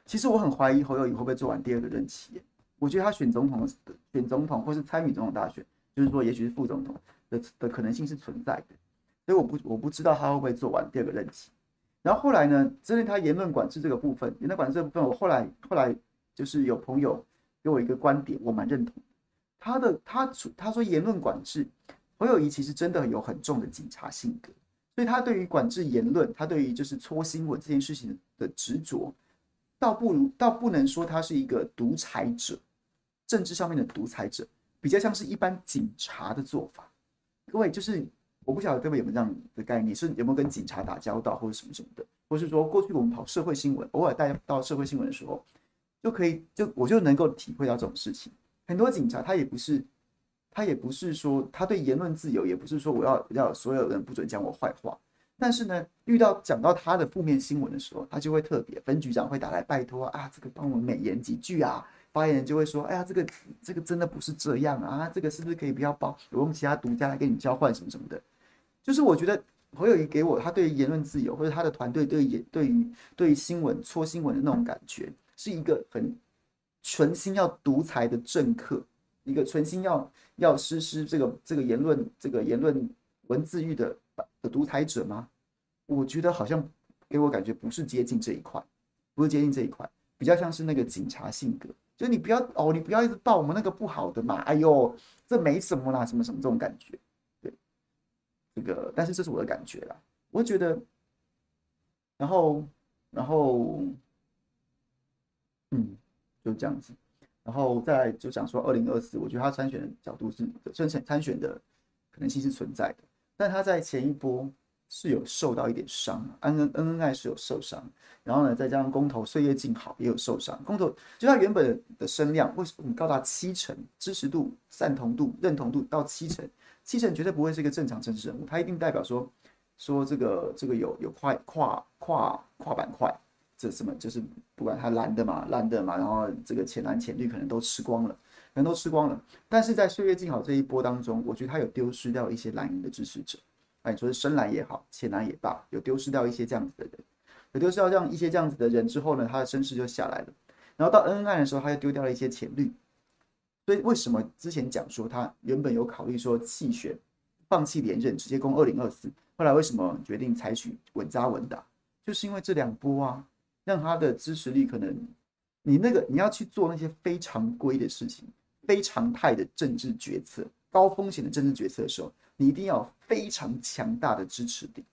Speaker 1: 其实我很怀疑侯友宜会不会做完第二个任期。我觉得他选总统、选总统或是参与总统大选，就是说也许是副总统的的可能性是存在的。所以我不我不知道他会不会做完第二个任期。然后后来呢，针对他言论管制这个部分，言论管制这部分，我后来后来。就是有朋友给我一个观点，我蛮认同的他的。他他说言论管制，侯友谊其实真的有很重的警察性格，所以他对于管制言论，他对于就是搓新闻这件事情的执着，倒不如倒不能说他是一个独裁者，政治上面的独裁者，比较像是一般警察的做法。各位，就是我不晓得各位有没有这样的概念，是有没有跟警察打交道或者什么什么的，或是说过去我们跑社会新闻，偶尔带到社会新闻的时候。就可以，就我就能够体会到这种事情。很多警察他也不是，他也不是说他对言论自由，也不是说我要要所有人不准讲我坏话。但是呢，遇到讲到他的负面新闻的时候，他就会特别，分局长会打来拜托啊，这个帮我美言几句啊。发言人就会说，哎呀，这个这个真的不是这样啊，这个是不是可以不要报，我用其他独家来跟你交换什么什么的。就是我觉得侯友宜给我他对言论自由，或者他的团队对于对于对于新闻搓新闻的那种感觉。是一个很存心要独裁的政客，一个存心要要实施这个这个言论这个言论文字狱的的独裁者吗？我觉得好像给我感觉不是接近这一块，不是接近这一块，比较像是那个警察性格，就你不要哦，你不要一直报我们那个不好的嘛，哎呦，这没什么啦，什么什么这种感觉，对，这个，但是这是我的感觉啦，我觉得，然后然后。嗯，就这样子，然后再就讲说二零二四，我觉得他参选的角度是参选参选的可能性是存在的，但他在前一波是有受到一点伤，恩恩恩恩爱是有受伤，然后呢，再加上公投岁月静好也有受伤，公投就他原本的声量为什么高达七成支持度、赞同度、认同度到七成，七成绝对不会是一个正常政治人物，他一定代表说说这个这个有有跨跨跨跨板块。这什么就是不管他蓝的嘛，蓝的嘛，然后这个浅蓝浅绿可能都吃光了，可能都吃光了。但是在岁月静好这一波当中，我觉得他有丢失掉一些蓝营的支持者，哎，说是深蓝也好，浅蓝也罢，有丢失掉一些这样子的人，有丢失掉这样一些这样子的人之后呢，他的声势就下来了。然后到恩恩爱的时候，他又丢掉了一些浅绿。所以为什么之前讲说他原本有考虑说弃选，放弃连任，直接攻二零二四，后来为什么决定采取稳扎稳打？就是因为这两波啊。让他的支持率可能你那个你要去做那些非常规的事情、非常态的政治决策、高风险的政治决策的时候，你一定要非常强大的支持力，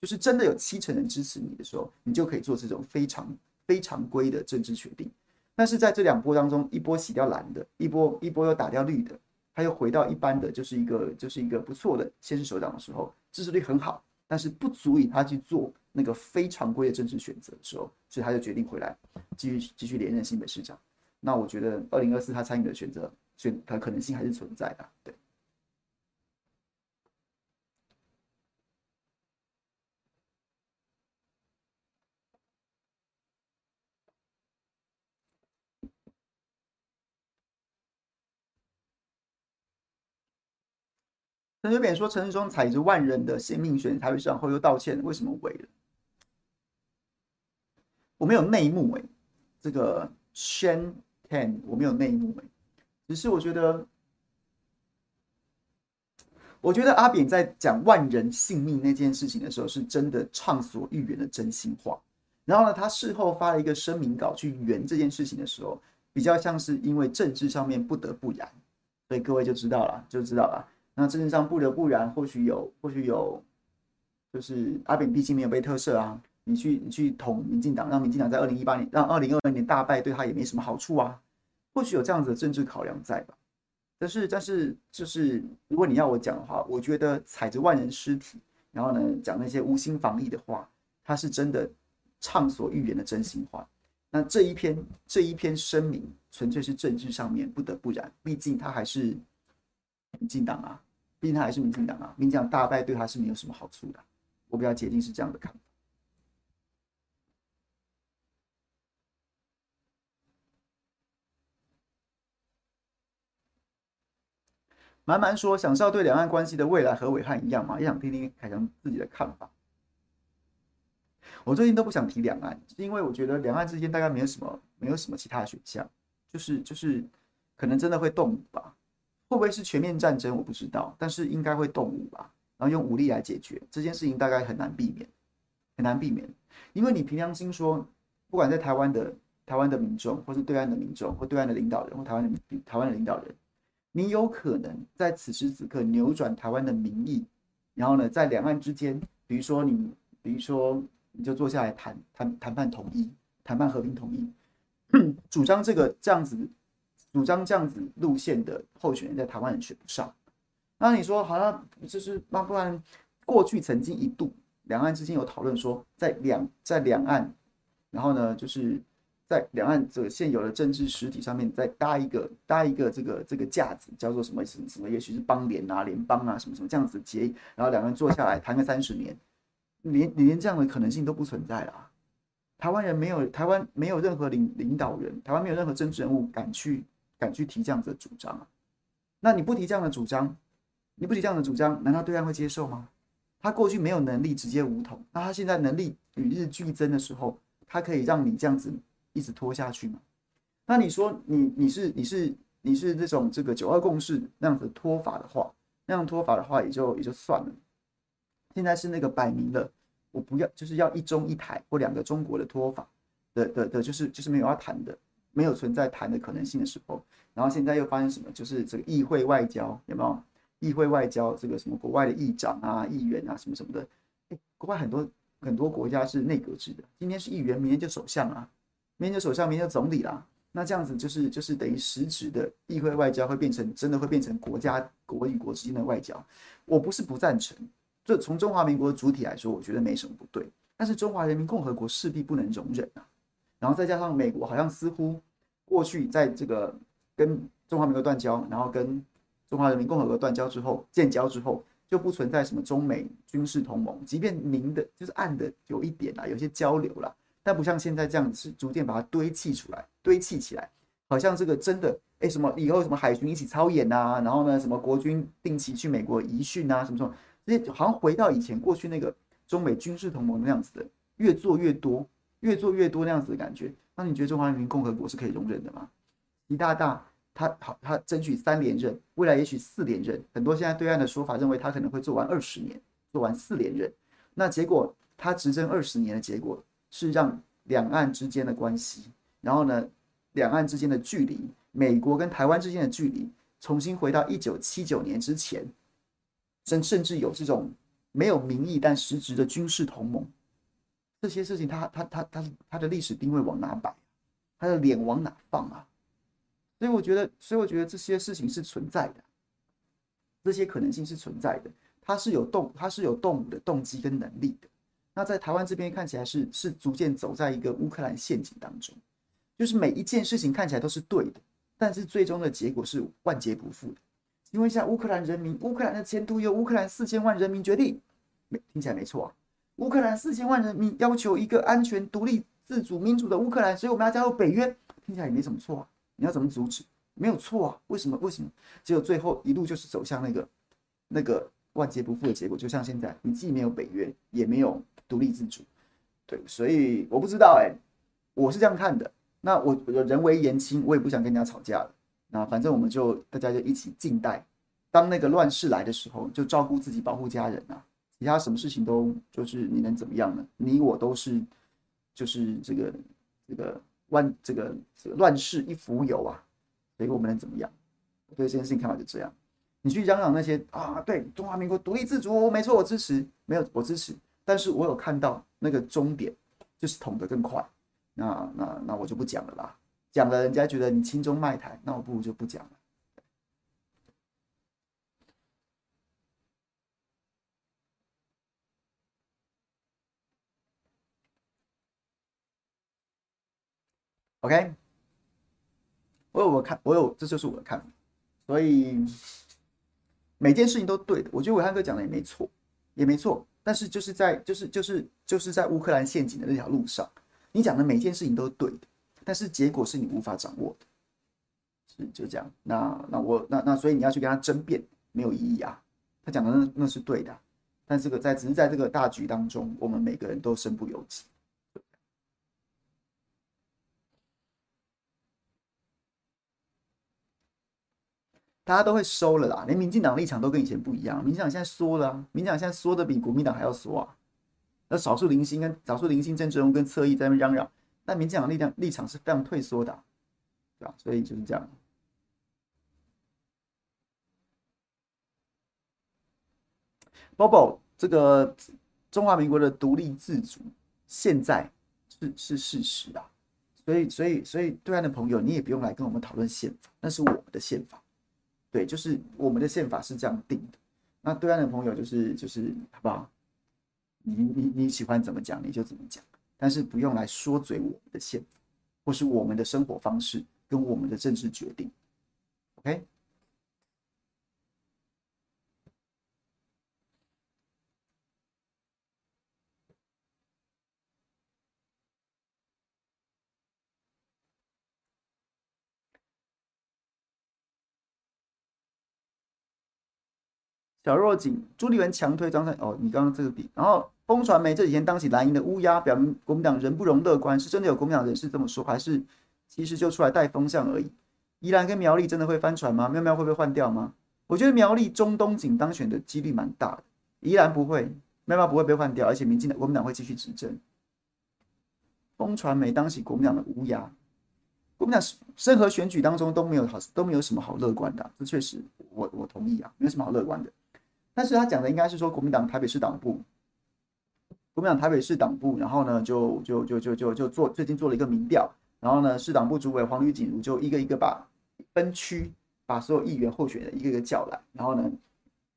Speaker 1: 就是真的有七成人支持你的时候，你就可以做这种非常非常规的政治决定。但是在这两波当中，一波洗掉蓝的，一波一波又打掉绿的，他又回到一般的，就是一个就是一个不错的先是首长的时候，支持率很好，但是不足以他去做那个非常规的政治选择的时候，所以他就决定回来继续继续连任新北市长。那我觉得二零二四他参与的选择选他可能性还是存在的，对。陈水扁说陈时中踩着万人的性命选台北市长后又道歉，为什么违了？我没有内幕哎、欸，这个 Shen Ten 我没有内幕哎、只是我觉得，我觉得阿扁在讲万人性命那件事情的时候，是真的畅所欲言的真心话。然后呢，他事后发了一个声明稿去圆这件事情的时候，比较像是因为政治上面不得不然，所以各位就知道了，就知道了。那政治上不得不然，或许有，或许有，就是阿扁毕竟没有被特赦啊，你去你去捅民进党，让民进党在二零一八年，让二零二零年大败，对他也没什么好处啊，或许有这样子的政治考量在吧。但是但是就是，如果你要我讲的话，我觉得踩着万人尸体，然后呢讲那些无心防疫的话，他是真的畅所欲言的真心话。那这一篇这一篇声明，纯粹是政治上面不得不然，毕竟他还是民进党啊。毕竟他还是民进党啊，民进党大败对他是没有什么好处的。我比较接近是这样的看法。慢慢说，想知道对两岸关系的未来和伟汉一样吗？也想听听凯强自己的看法。我最近都不想提两岸，是因为我觉得两岸之间大概没有什么，没有什么其他的选项，就是就是可能真的会动武吧。会不会是全面战争？我不知道，但是应该会动武吧，然后用武力来解决这件事情，大概很难避免，很难避免。因为你凭良心说，不管在台湾的台湾的民众，或是对岸的民众，或对岸的领导人，或台湾的台湾的领导人，你有可能在此时此刻扭转台湾的民意，然后呢，在两岸之间，比如说你，比如说你就坐下来谈谈谈判统一，谈判和平统一，主张这个这样子。主张这样子路线的候选人，在台湾人选不上。那你说好像，就是那不然，过去曾经一度两岸之间有讨论说，在两在两岸，然后呢，就是在两岸这个现有的政治实体上面再搭一个搭一个这个这个架子，叫做什么什么什么，也许是邦联啊、联邦啊什么什么这样子结，然后两个人坐下来谈个三十年，连你连这样的可能性都不存在了。台湾人没有台湾没有任何领领导人，台湾没有任何政治人物敢去。敢去提这样子的主张啊？那你不提这样的主张，你不提这样的主张，难道对岸会接受吗？他过去没有能力直接武统，那他现在能力与日俱增的时候，他可以让你这样子一直拖下去吗？那你说你你是你是你是这种这个九二共识那样子拖法的话，那样拖法的话也就也就算了。现在是那个摆明了，我不要就是要一中一台或两个中国的拖法的的的，就是就是没有要谈的。没有存在谈的可能性的时候，然后现在又发生什么？就是这个议会外交有没有？议会外交这个什么国外的议长啊、议员啊什么什么的，诶，国外很多很多国家是内阁制的，今天是议员，明天就首相啊，明天首相，明天总理啦。那这样子就是就是等于实质的议会外交会变成真的会变成国家国与国之间的外交。我不是不赞成，就从中华民国的主体来说，我觉得没什么不对，但是中华人民共和国势必不能容忍啊。然后再加上美国，好像似乎过去在这个跟中华民国断交，然后跟中华人民共和国断交之后，建交之后就不存在什么中美军事同盟，即便明的，就是暗的有一点啦，有些交流啦，但不像现在这样子是逐渐把它堆砌出来，堆砌起来，好像这个真的，哎，什么以后什么海军一起操演啊，然后呢，什么国军定期去美国移训啊，什么什么，这些好像回到以前过去那个中美军事同盟那样子的，越做越多。越做越多那样子的感觉，那你觉得中华人民共和国是可以容忍的吗？习大大他好，他争取三连任，未来也许四连任。很多现在对岸的说法认为他可能会做完二十年，做完四连任。那结果他执政二十年的结果是让两岸之间的关系，然后呢两岸之间的距离，美国跟台湾之间的距离，重新回到一九七九年之前，甚甚至有这种没有名义但实质的军事同盟，这些事情他，他他他他他的历史定位往哪摆？他的脸往哪放啊？所以我觉得，所以我觉得这些事情是存在的，这些可能性是存在的。他是有动，他是有动武的动机跟能力的。那在台湾这边看起来是是逐渐走在一个乌克兰陷阱当中，就是每一件事情看起来都是对的，但是最终的结果是万劫不复的。请问一下，乌克兰人民，乌克兰的前途由乌克兰四千万人民决定，没听起来没错啊。乌克兰四千万人民要求一个安全、独立、自主、民主的乌克兰，所以我们要加入北约，听起来也没什么错啊。你要怎么阻止？没有错啊。为什么？为什么？结果最后一路就是走向那个那个万劫不复的结果。就像现在，你既没有北约，也没有独立自主，对，所以我不知道哎、我是这样看的。那我我人微言轻，我也不想跟人家吵架了。那反正我们就大家就一起静待，当那个乱世来的时候，就照顾自己，保护家人啊。其他什么事情都就是你能怎么样呢？你我都是就是这个这个乱这个这个乱世一浮游啊，所以我们能怎么样？我对这件事情看法就这样。你去嚷嚷那些啊，对中华民国独立自主，没错，我支持，没有我支持，但是我有看到那个终点就是捅得更快，那那那我就不讲了啦，讲了人家觉得你轻中卖台，那我不如就不讲了。OK，我有我看，我有，这就是我的看法。所以每件事情都对的，我觉得伟汉哥讲的也没错，也没错。但是就是在就是就是就是在乌克兰陷阱的那条路上，你讲的每件事情都是对的，但是结果是你无法掌握的，是就这样。那那我那那所以你要去跟他争辩没有意义啊。他讲的那那是对的，但这个在只是在这个大局当中，我们每个人都身不由己。大家都会收了啦，连民进党立场都跟以前不一样。民进党现在缩了，民进党现在缩的比国民党还要缩啊。那少数零星跟少数零星政治人跟侧翼在那边嚷嚷，但民进党力量立场是非常退缩的，对吧？所以就是这样。Bobo，这个中华民国的独立自主现在是是事实啊，所以所以所以对岸的朋友，你也不用来跟我们讨论宪法，那是我们的宪法。对，就是我们的宪法是这样定的。那对岸的朋友就是就是好不好？你你你喜欢怎么讲你就怎么讲，但是不用来说嘴我们的宪法，或是我们的生活方式跟我们的政治决定。OK。小若锦、朱立伦强推张善哦，你刚刚这个比，然后风传媒这几天当起蓝营的乌鸦，表明国民党人不容乐观，是真的有国民党人士这么说，还是其实就出来带风向而已？宜兰跟苗栗真的会翻船吗？喵喵会被换掉吗？我觉得苗栗中东锦当选的几率蛮大的，宜兰不会，喵喵不会被换掉，而且民进党国民党会继续执政。风传媒当起国民党的乌鸦，国民党任何选举当中都没有好都没有什么好乐观的、啊，这确实我我同意啊，没有什么好乐观的。但是他讲的应该是说国民党台北市党部，国民党台北市党部，然后呢就就就就就就做最近做了一个民调，然后呢市党部主委黄吕锦如就一个一个把分区把所有议员候选人一个一个叫来，然后呢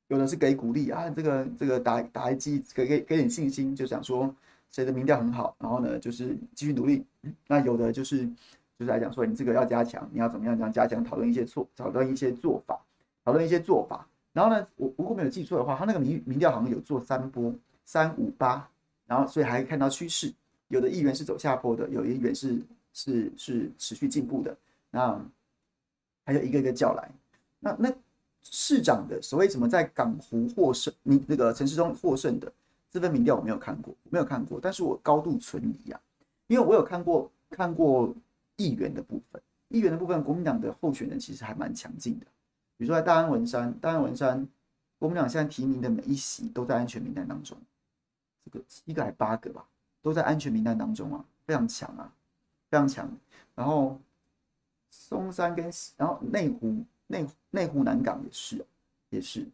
Speaker 1: 有的是给鼓励啊，这个这个打打一剂给给给点信心，就想说谁的民调很好，然后呢就是继续努力，那有的就是就是来讲说你这个要加强，你要怎么样这样加强，讨论一些错，讨论一些做法，讨论一些做法。然后呢，我如果没有记错的话，他那个民民调好像有做三波三五八，然后所以还看到趋势，有的议员是走下坡的，有的议员是是是持续进步的。那还有一个一个叫来，那那市长的所谓什么在港湖获胜，民那个陈时中获胜的这份民调我没有看过，没有看过，但是我高度存疑啊，因为我有看过看过议员的部分，议员的部分，国民党的候选人其实还蛮强劲的。比如说在大安文山，大安文山，国民党现在提名的每一席都在安全名单当中，这个七个还八个吧，都在安全名单当中啊，非常强啊，非常强。然后松山跟然后内湖内内湖南港也是也是，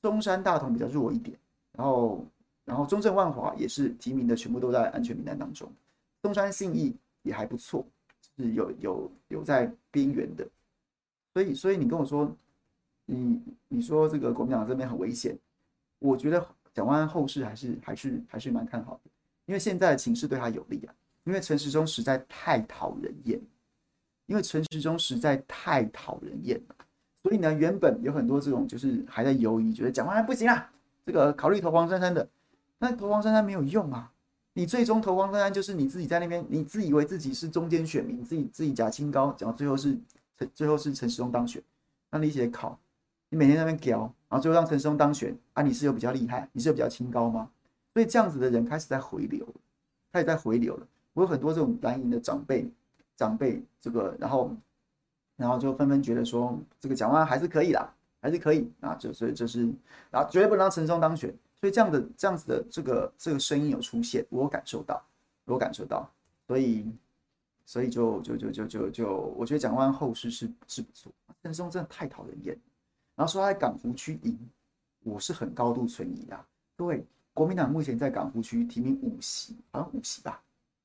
Speaker 1: 中山大同比较弱一点，然后然后中正万华也是提名的全部都在安全名单当中，东山信义也还不错，是有有有在边缘的，所以所以你跟我说，你你说这个国民党这边很危险，我觉得蒋万安后市还是还是还是蛮看好的，因为现在的情势对他有利啊。因为陈时中实在太讨人厌，因为陈时中实在太讨人厌了，所以呢，原本有很多这种就是还在犹豫，觉得蒋万安不行啊，这个考虑投黄珊珊的，那投黄珊珊没有用啊，你最终投黄珊珊就是你自己在那边，你自以为自己是中间选民，自己自己假清高，讲到最后是陈最后是陈时中当选，那你写考，你每天在那边屌，然后最后让陈松当选啊，你是有比较厉害，你是有比较清高吗？所以这样子的人开始在回流，开始在回流了。我有很多这种蓝营的长辈，长辈这个，然后，然后就纷纷觉得说，这个蒋万安还是可以啦，还是可以啊，就所以就是，然后绝对不能让陈松当选，所以这样的这样子的这个这个声音有出现，我感受到，我感受到，所以，所以就就就就就就，我觉得蒋万后事是是不错，陈松真的太讨人厌，然后说他在港湖区赢，我是很高度存疑啊，各位，国民党目前在港湖区提名五席，好像五席吧。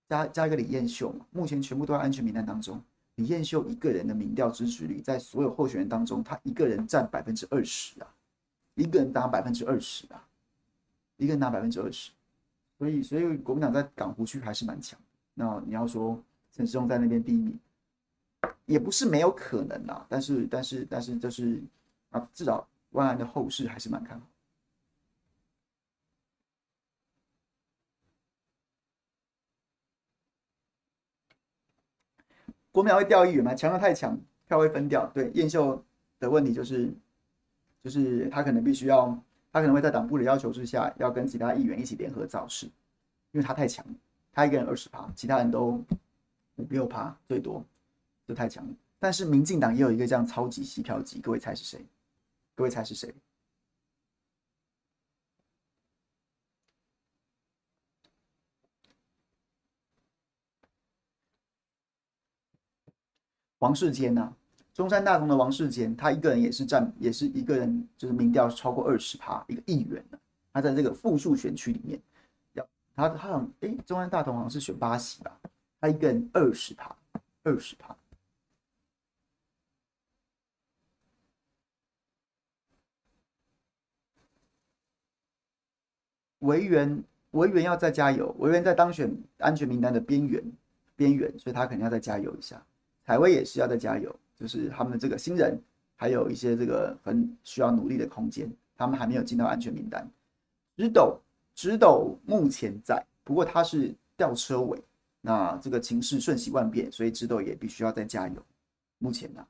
Speaker 1: 加加一个李彦秀嘛，目前全部都在安全名单当中。李彦秀一个人的民调支持率，在所有候选人当中，他一个人占百分之二十啊，一个人拿百分之二十啊，一个人拿百分之二十。所以，所以国民党在港湖区还是蛮强。那你要说陈世忠在那边第一名，也不是没有可能啊。但是，但是，但是，就是啊，至少万安的后市还是蛮看好。国民会掉议员吗？强的太强，票会分掉。对，燕秀的问题就是，就是他可能必须要，他可能会在党部的要求之下，要跟其他议员一起联合造势，因为他太强，他一个人二十趴，其他人都五六趴最多，就太强了。但是民进党也有一个这样超级吸票机，各位猜是谁？各位猜是谁？王世坚呐，中山大同的王世坚，他一个人也是占，也是一个人，就是民调超过二十趴，一个议员呢。他在这个复数选区里面，要他他好像哎，中山大同好像是选八席吧，他一个人二十趴，二十趴。维园维园要再加油，维园在当选安全名单的边缘边缘，所以他肯定要再加油一下。采薇也是要再加油，就是他们这个新人还有一些这个很需要努力的空间，他们还没有进到安全名单。直斗直斗目前在，不过他是吊车尾，那这个情势瞬息万变，所以直斗也必须要再加油。目前呢，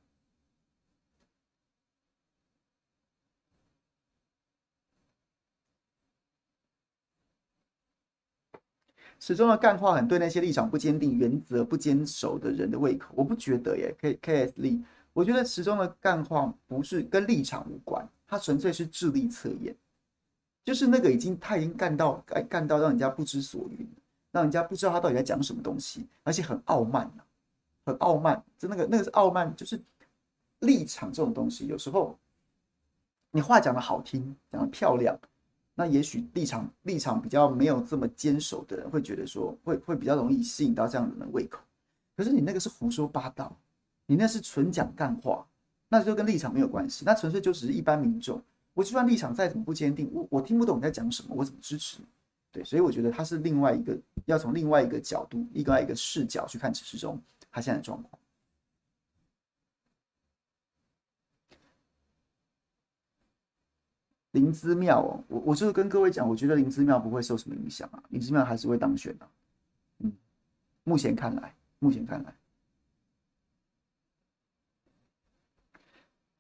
Speaker 1: 始终的干话很对那些立场不坚定、原则不坚守的人的胃口。我不觉得耶，K K S L，我觉得始终的干话不是跟立场无关，它纯粹是智力测验，就是那个已经他已经干到干干到让人家不知所云，让人家不知道他到底在讲什么东西，而且很傲慢，很傲慢，就那个那个是傲慢，就是立场这种东西，有时候你话讲的好听，讲的漂亮。那也许立场立场比较没有这么坚守的人会觉得说会会比较容易吸引到这样的人胃口，可是你那个是胡说八道，你那是纯讲干话，那就跟立场没有关系，那纯粹就只是一般民众。我就算立场再怎么不坚定，我我听不懂你在讲什么，我怎么支持？对，所以我觉得他是另外一个要从另外一个角度、另外一个视角去看陈时中他现在的状况。林姿妙哦，我我就是跟各位讲，我觉得林姿妙不会受什么影响啊，林姿妙还是会当选的，嗯，目前看来，目前看来，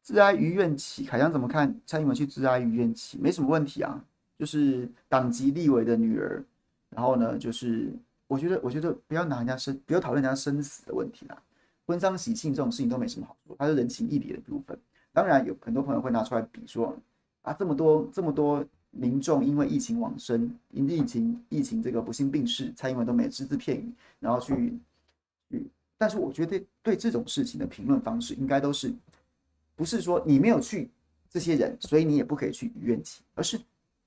Speaker 1: 致哀于愿起，凯翔怎么看？蔡英文去致哀于愿起，没什么问题啊，就是党籍立委的女儿，然后呢，就是我觉得，我觉得不要拿人家生，不要讨论人家生死的问题啦，婚丧喜庆这种事情都没什么好说，它是人情义理的部分，当然有很多朋友会拿出来比说。啊，这么多这么多民众因为疫情往生，因疫情疫情这个不幸病逝，蔡英文都没只字片语，然后去去，但是我觉得对这种事情的评论方式，应该都是不是说你没有去这些人，所以你也不可以去医院请，而是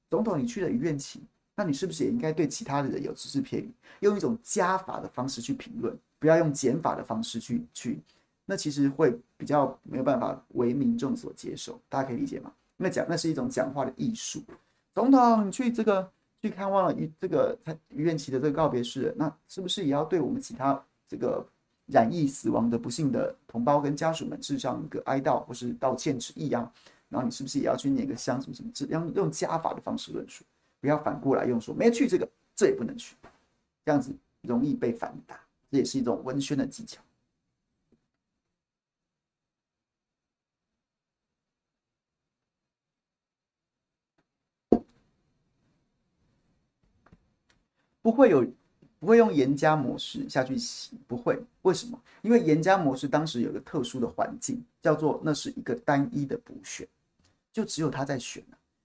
Speaker 1: 总统你去了医院请，那你是不是也应该对其他的人有只字片语，用一种加法的方式去评论，不要用减法的方式去去，那其实会比较没有办法为民众所接受，大家可以理解吗？那讲那是一种讲话的艺术。总统，你去这个去看望了于这个他于愿期的这个告别式，那是不是也要对我们其他这个染疫死亡的不幸的同胞跟家属们致上一个哀悼或是道歉之意啊？然后你是不是也要去念个香什么什么？这样用加法的方式论述，不要反过来用说没去这个，这也不能去，这样子容易被反打，这也是一种文宣的技巧。不会有，不会用严加模式下去洗，不会。为什么？因为严加模式当时有一个特殊的环境，叫做那是一个单一的补选，就只有他在选，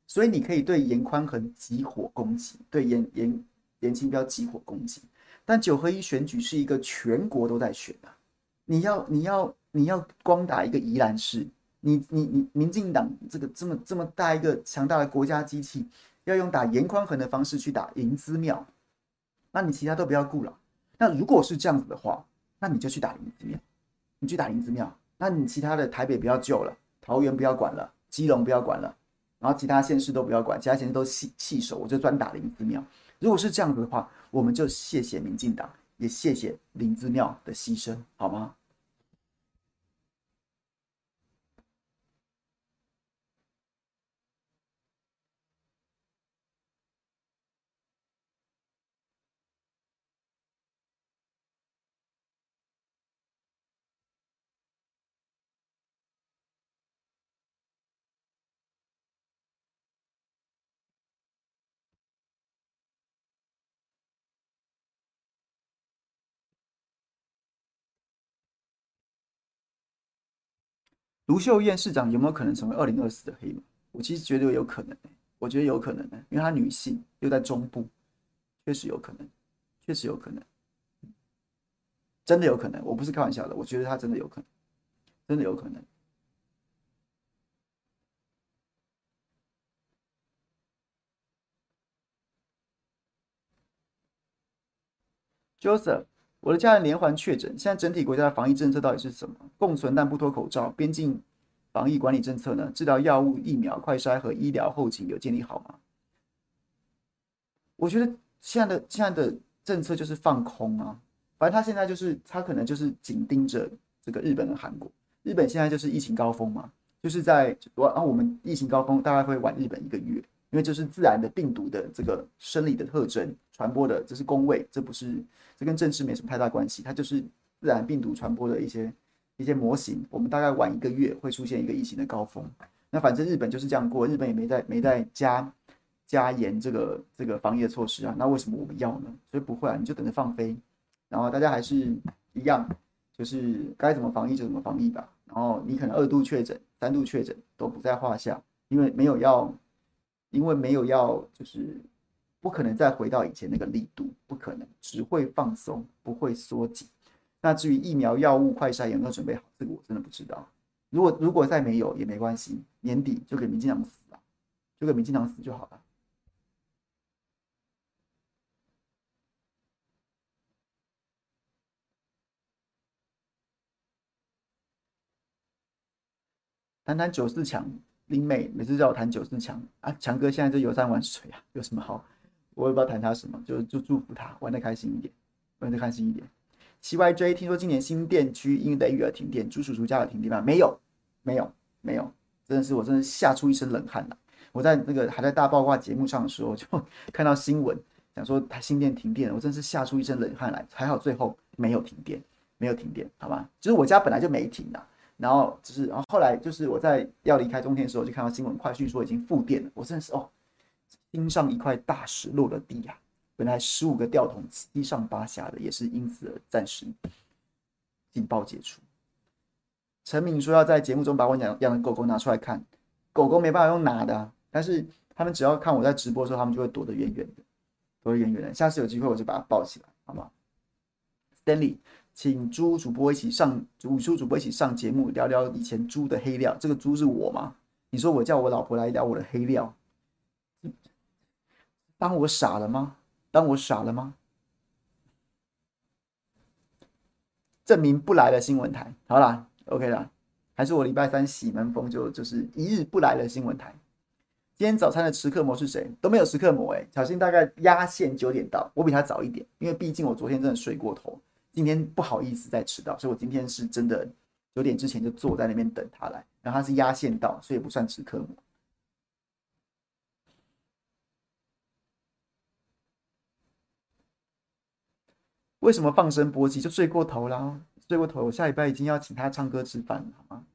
Speaker 1: 所以你可以对颜宽恒集火攻击，对颜颜颜清标集火攻击。但九合一选举是一个全国都在选啊，你要你要你要光打一个宜兰市，你你你民进党这个这么这么大一个强大的国家机器，要用打严宽恒的方式去打林资妙。那你其他都不要顾了。那如果是这样子的话，那你就去打林子庙，你去打林子庙。那你其他的台北不要救了，桃园不要管了，基隆不要管了，然后其他县市都不要管，其他县市都弃弃守，我就专打林子庙。如果是这样子的话，我们就谢谢民进党，也谢谢林子庙的牺牲，好吗？卢秀燕市长有没有可能成为二零二四的黑马？我其实觉得有可能，我觉得有可能的，因为她女性又在中部，确实有可能，确实有可能，真的有可能，我不是开玩笑的，我觉得她真的有可能，真的有可能。Joseph。我的家人连环确诊，现在整体国家的防疫政策到底是什么？共存但不脱口罩，边境防疫管理政策呢？治疗药物、疫苗、快筛和医疗后勤有建立好吗？我觉得现在的现在的政策就是放空啊，反正他现在就是他可能就是紧盯着这个日本和韩国。日本现在就是疫情高峰嘛，就是在我然后我们疫情高峰大概会晚日本一个月，因为这是自然的病毒的这个生理的特征传播的，这是公卫，这不是。这跟政治没什么太大关系，它就是自然病毒传播的一些一些模型。我们大概晚一个月会出现一个疫情的高峰。那反正日本就是这样过，日本也没在没在加加严这个这个防疫的措施啊。那为什么我们要呢？所以不会啊，你就等着放飞。然后大家还是一样，就是该怎么防疫就怎么防疫吧。然后你可能二度确诊、三度确诊都不在话下，因为没有要，因为没有要就是。不可能再回到以前那个力度，不可能，只会放松，不会缩紧。那至于疫苗、药物、快筛有没有准备好，这个我真的不知道。如果如果再没有也没关系，年底就给民进党死了，就给民进党死就好了。谈谈九四强，林美每次叫我谈九四强啊，强哥现在就游山玩水啊，有什么好？我也不知道谈他什么，就就祝福他玩得开心一点，玩得开心一点。CYJ 听说今年新店区因雷雨而停电，朱叔叔家有停电吗？没有，没有，没有，真的是我真的吓出一身冷汗来。我在那个还在大爆卦节目上的时候，就 看到新闻讲说他新店停电了，我真是吓出一身冷汗来。还好最后没有停电，没有停电，好吧？就是我家本来就没停的，然后就是然后后来就是我在要离开中天的时候，就看到新闻快讯说已经复电了，我真的是哦。心上一块大石落了地呀、啊！本来十五个吊桶七上八下的，也是因此而暂时警报解除。陈敏说要在节目中把我养养的狗狗拿出来看，狗狗没办法用拿的、但是他们只要看我在直播的时候，他们就会躲得远远的，躲得远远的。下次有机会我就把它抱起来，好吗？Stanley，请朱主播一起上，朱朱主播一起上节目聊聊以前猪的黑料。这个猪是我吗？你说我叫我老婆来聊我的黑料，当我傻了吗？当我傻了吗？证明不来了新闻台，好啦，OK 啦，还是我礼拜三洗门风就就是一日不来了新闻台。今天早餐的食客模是谁？都没有食客模哎、小新大概压线九点到，我比他早一点，因为毕竟我昨天真的睡过头。今天不好意思再迟到，所以我今天是真的九点之前就坐在那边等他来。然后他是压线到，所以不算迟刻模。为什么放声波及就睡过头啦？睡过头，我下礼拜已经要请他唱歌吃饭了，好吗？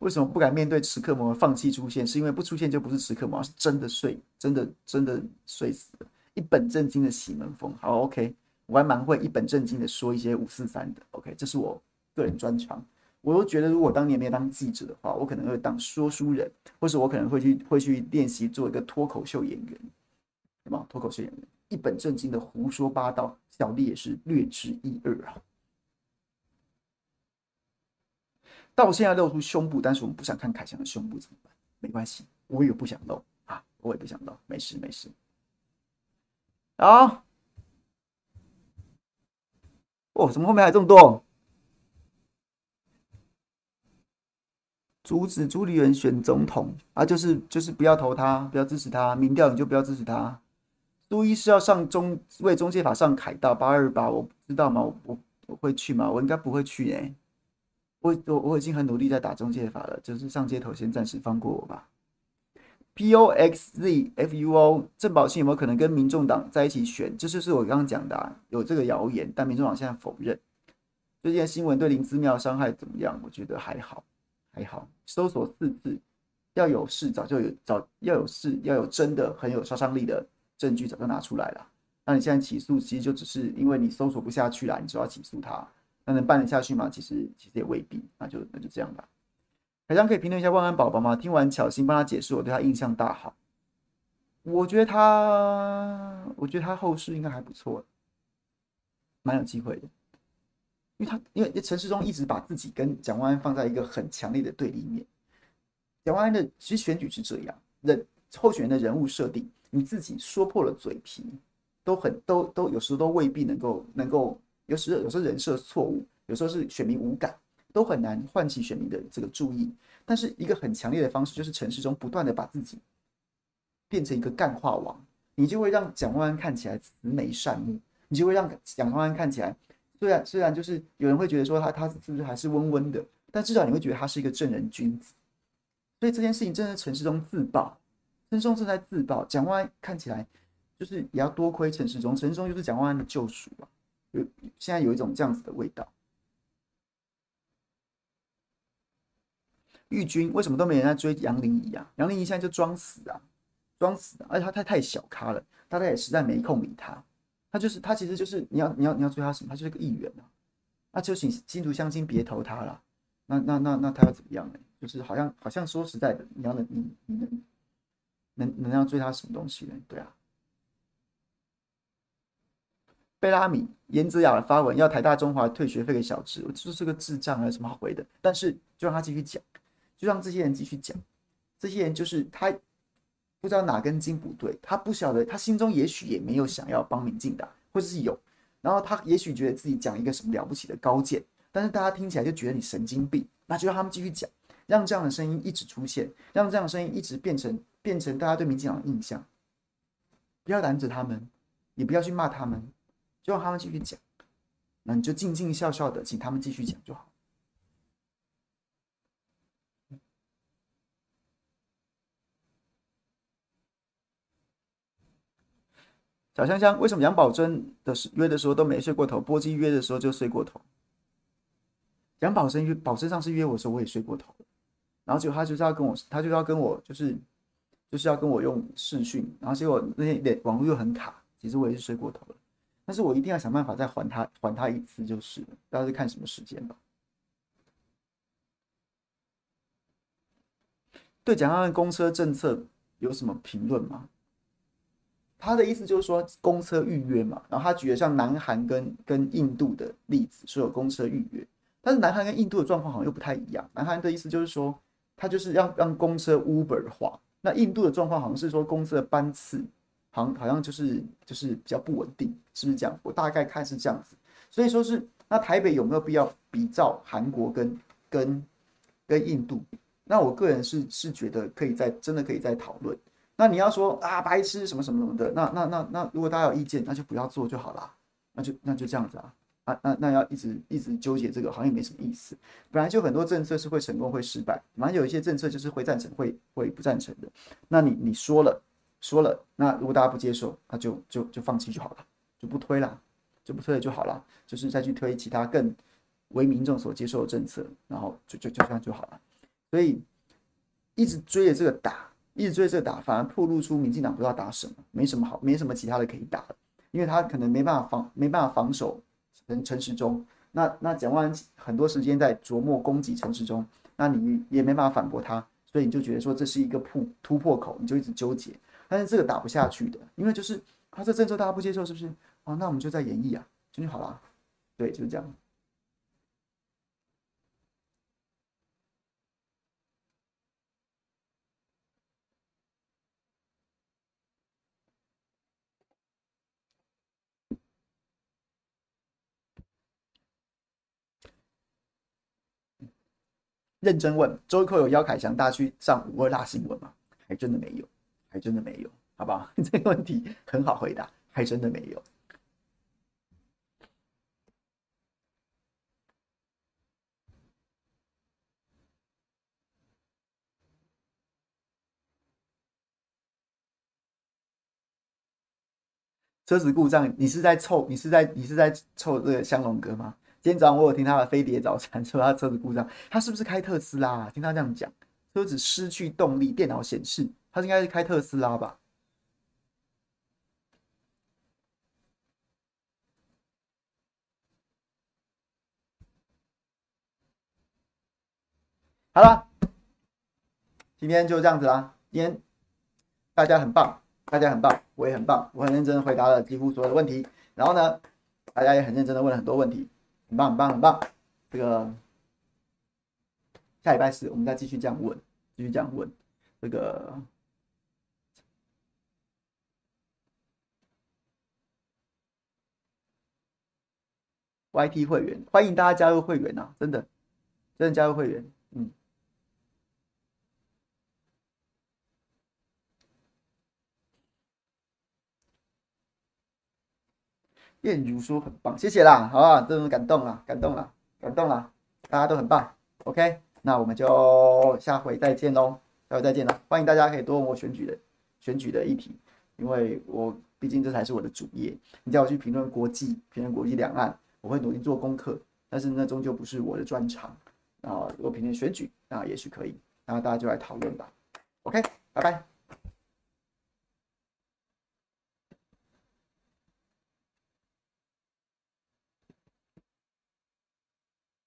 Speaker 1: 为什么不敢面对迟刻模放弃出现？是因为不出现就不是迟刻模，是真的睡，真的真的睡死了。一本正经的喜门风，好，OK，我还蛮会一本正经的说一些五四三的，OK，这是我个人专长。我都觉得，如果当年没有当记者的话，我可能会当说书人，或是我可能会去会去练习做一个脱口秀演员，对吗？脱口秀演员一本正经的胡说八道，小丽也是略知一二啊。到现在露出胸部，但是我们不想看凯翔的胸部怎么办？没关系，我也不想露啊，我也不想露，没事没事。啊，哦，怎么后面还这么多？阻止朱立伦选总统啊，就是就是不要投他，不要支持他，民调你就不要支持他。初一是要上中为中介法上凯道八二八，我不知道吗？我我，我会去吗？我应该不会去哎。我我我已经很努力在打中介法了，就是上街头先暂时放过我吧。P O X Z F U O，郑宝清有没有可能跟民众党在一起选？这就是我刚刚讲的、啊，有这个谣言，但民众党现在否认。最近的新闻对林姿妙伤害怎么样？我觉得还好，还好。搜索四字，要有事早就有早要有事要有真的很有杀伤力的证据早就拿出来了。那你现在起诉，其实就只是因为你搜索不下去了，你就要起诉他。那能办得下去吗？其实其实也未必。那就那就这样吧。凯翔可以评论一下万安宝宝吗？听完巧心帮他解释，我对他印象大好。我觉得他，我觉得他后市应该还不错，蛮有机会的。因为他，因为陈时中一直把自己跟蒋万安放在一个很强烈的对立面。蒋万安的其实选举是这样，人候选人的人物设定，你自己说破了嘴皮，都很都都有时候都未必能够能够，有时有时候人设错误，有时候是选民无感。都很难唤起选民的这个注意，但是一个很强烈的方式就是陈时中不断的把自己变成一个干话王，你就会让蒋万安看起来慈眉善目，你就会让蒋万安看起来虽然虽然就是有人会觉得说他他是不是还是温温的，但至少你会觉得他是一个正人君子。所以这件事情真的陈时中自爆，陈时中正在自爆，蒋万安看起来就是也要多亏陈时中，陈时中就是蒋万安的救赎啊，有现在有一种这样子的味道。玉军为什么都没人在追杨玲仪啊？杨玲仪现在就装死啊，装死！而且他太太小咖了，大家也实在没空理他。他就是他，其实就是你要你要你要追他什么？他就是个议员啊！那就请新竹乡亲别投他了。那那那那他要怎么样呢？就是好像好像说实在的，你要能你你能能能要追他什么东西呢？对啊。贝拉米颜子雅的发文要台大中华退学费给小智，我就是个智障还，有什么好回的？但是就让他继续讲。就让这些人继续讲，这些人就是他不知道哪根筋不对，他不晓得，他心中也许也没有想要帮民进党，或者是有，然后他也许觉得自己讲一个什么了不起的高见，但是大家听起来就觉得你神经病，那就让他们继续讲，让这样的声音一直出现，让这样的声音一直变成变成大家对民进党的印象，不要拦着他们，也不要去骂他们，就让他们继续讲，那你就静静笑笑的，请他们继续讲就好。小香香，为什么杨宝珍的约的时候都没睡过头？波基约的时候就睡过头。杨宝珍约宝珍上次约我的时候，我也睡过头。然后结果他就是要跟我，他就要跟我，就是就是要跟我用视讯。然后结果那天网络又很卡，其实我也是睡过头了。但是我一定要想办法再还他，还他一次就是了。大家是看什么时间吧。对蒋万安公车政策有什么评论吗？他的意思就是说公车预约嘛，然后他举了像南韩跟跟印度的例子，说有公车预约，但是南韩跟印度的状况好像又不太一样。南韩的意思就是说，他就是要让公车 Uber 化，那印度的状况好像是说公车的班次好像好像就是就是比较不稳定，是不是这样？我大概看是这样子，所以说是那台北有没有必要比照韩国跟跟跟印度？那我个人是是觉得可以再真的可以再讨论。那你要说啊白痴什么什么什么的，那那那那如果大家有意见，那就不要做就好了，那就那就这样子啊啊那那要一直一直纠结这个好像也没什么意思。本来就很多政策是会成功会失败，反正有一些政策就是会赞成会会不赞成的。那你你说了说了，那如果大家不接受，那就就就放弃就好了，就不推了，就不推了就好了，就是再去推其他更为民众所接受的政策，然后就就就这样就好了。所以一直追着这个打，一直追着打，反而暴露出民进党不知道打什么，没什么好，没什么其他的可以打的，因为他可能没办法防，没办法防守陈陈时中。那那蒋万很多时间在琢磨攻击陈时中，那你也没办法反驳他，所以你就觉得说这是一个破突破口，你就一直纠结。但是这个打不下去的，因为就是他这政策大家不接受，是不是？哦，那我们就在演绎啊，就就好了。对，就是这样。认真问，周一蔻有邀凯翔大去上五二大新闻吗？还真的没有，还真的没有，好不好？这个问题很好回答，还真的没有。车子故障，你是在凑？你是在你是在凑这个香龙哥吗？今天早上我有听他的飞碟早餐，说他车子故障，他是不是开特斯拉啊？听他这样讲，车子失去动力，电脑显示他应该是开特斯拉吧？好了，今天就这样子啦。今天大家很棒，大家很棒，我也很棒，我很认真回答了几乎所有的问题。然后呢，大家也很认真的问了很多问题。很棒，很棒，很棒！这个下礼拜四我们再继续这样问，继续这样问。这个 YT 会员，欢迎大家加入会员啊！真的，真的加入会员。嗯，燕如说很棒，谢谢啦，好不好？这种感动了，感动了，感动了，大家都很棒。OK，那我们就下回再见喽，下回再见了。欢迎大家可以多问我选举的选举的议题，因为我毕竟这才是我的主业。你叫我去评论国际，评论国际两岸，我会努力做功课，但是那终究不是我的专长。啊如果评论选举，那也许可以，然后大家就来讨论吧。OK，拜拜。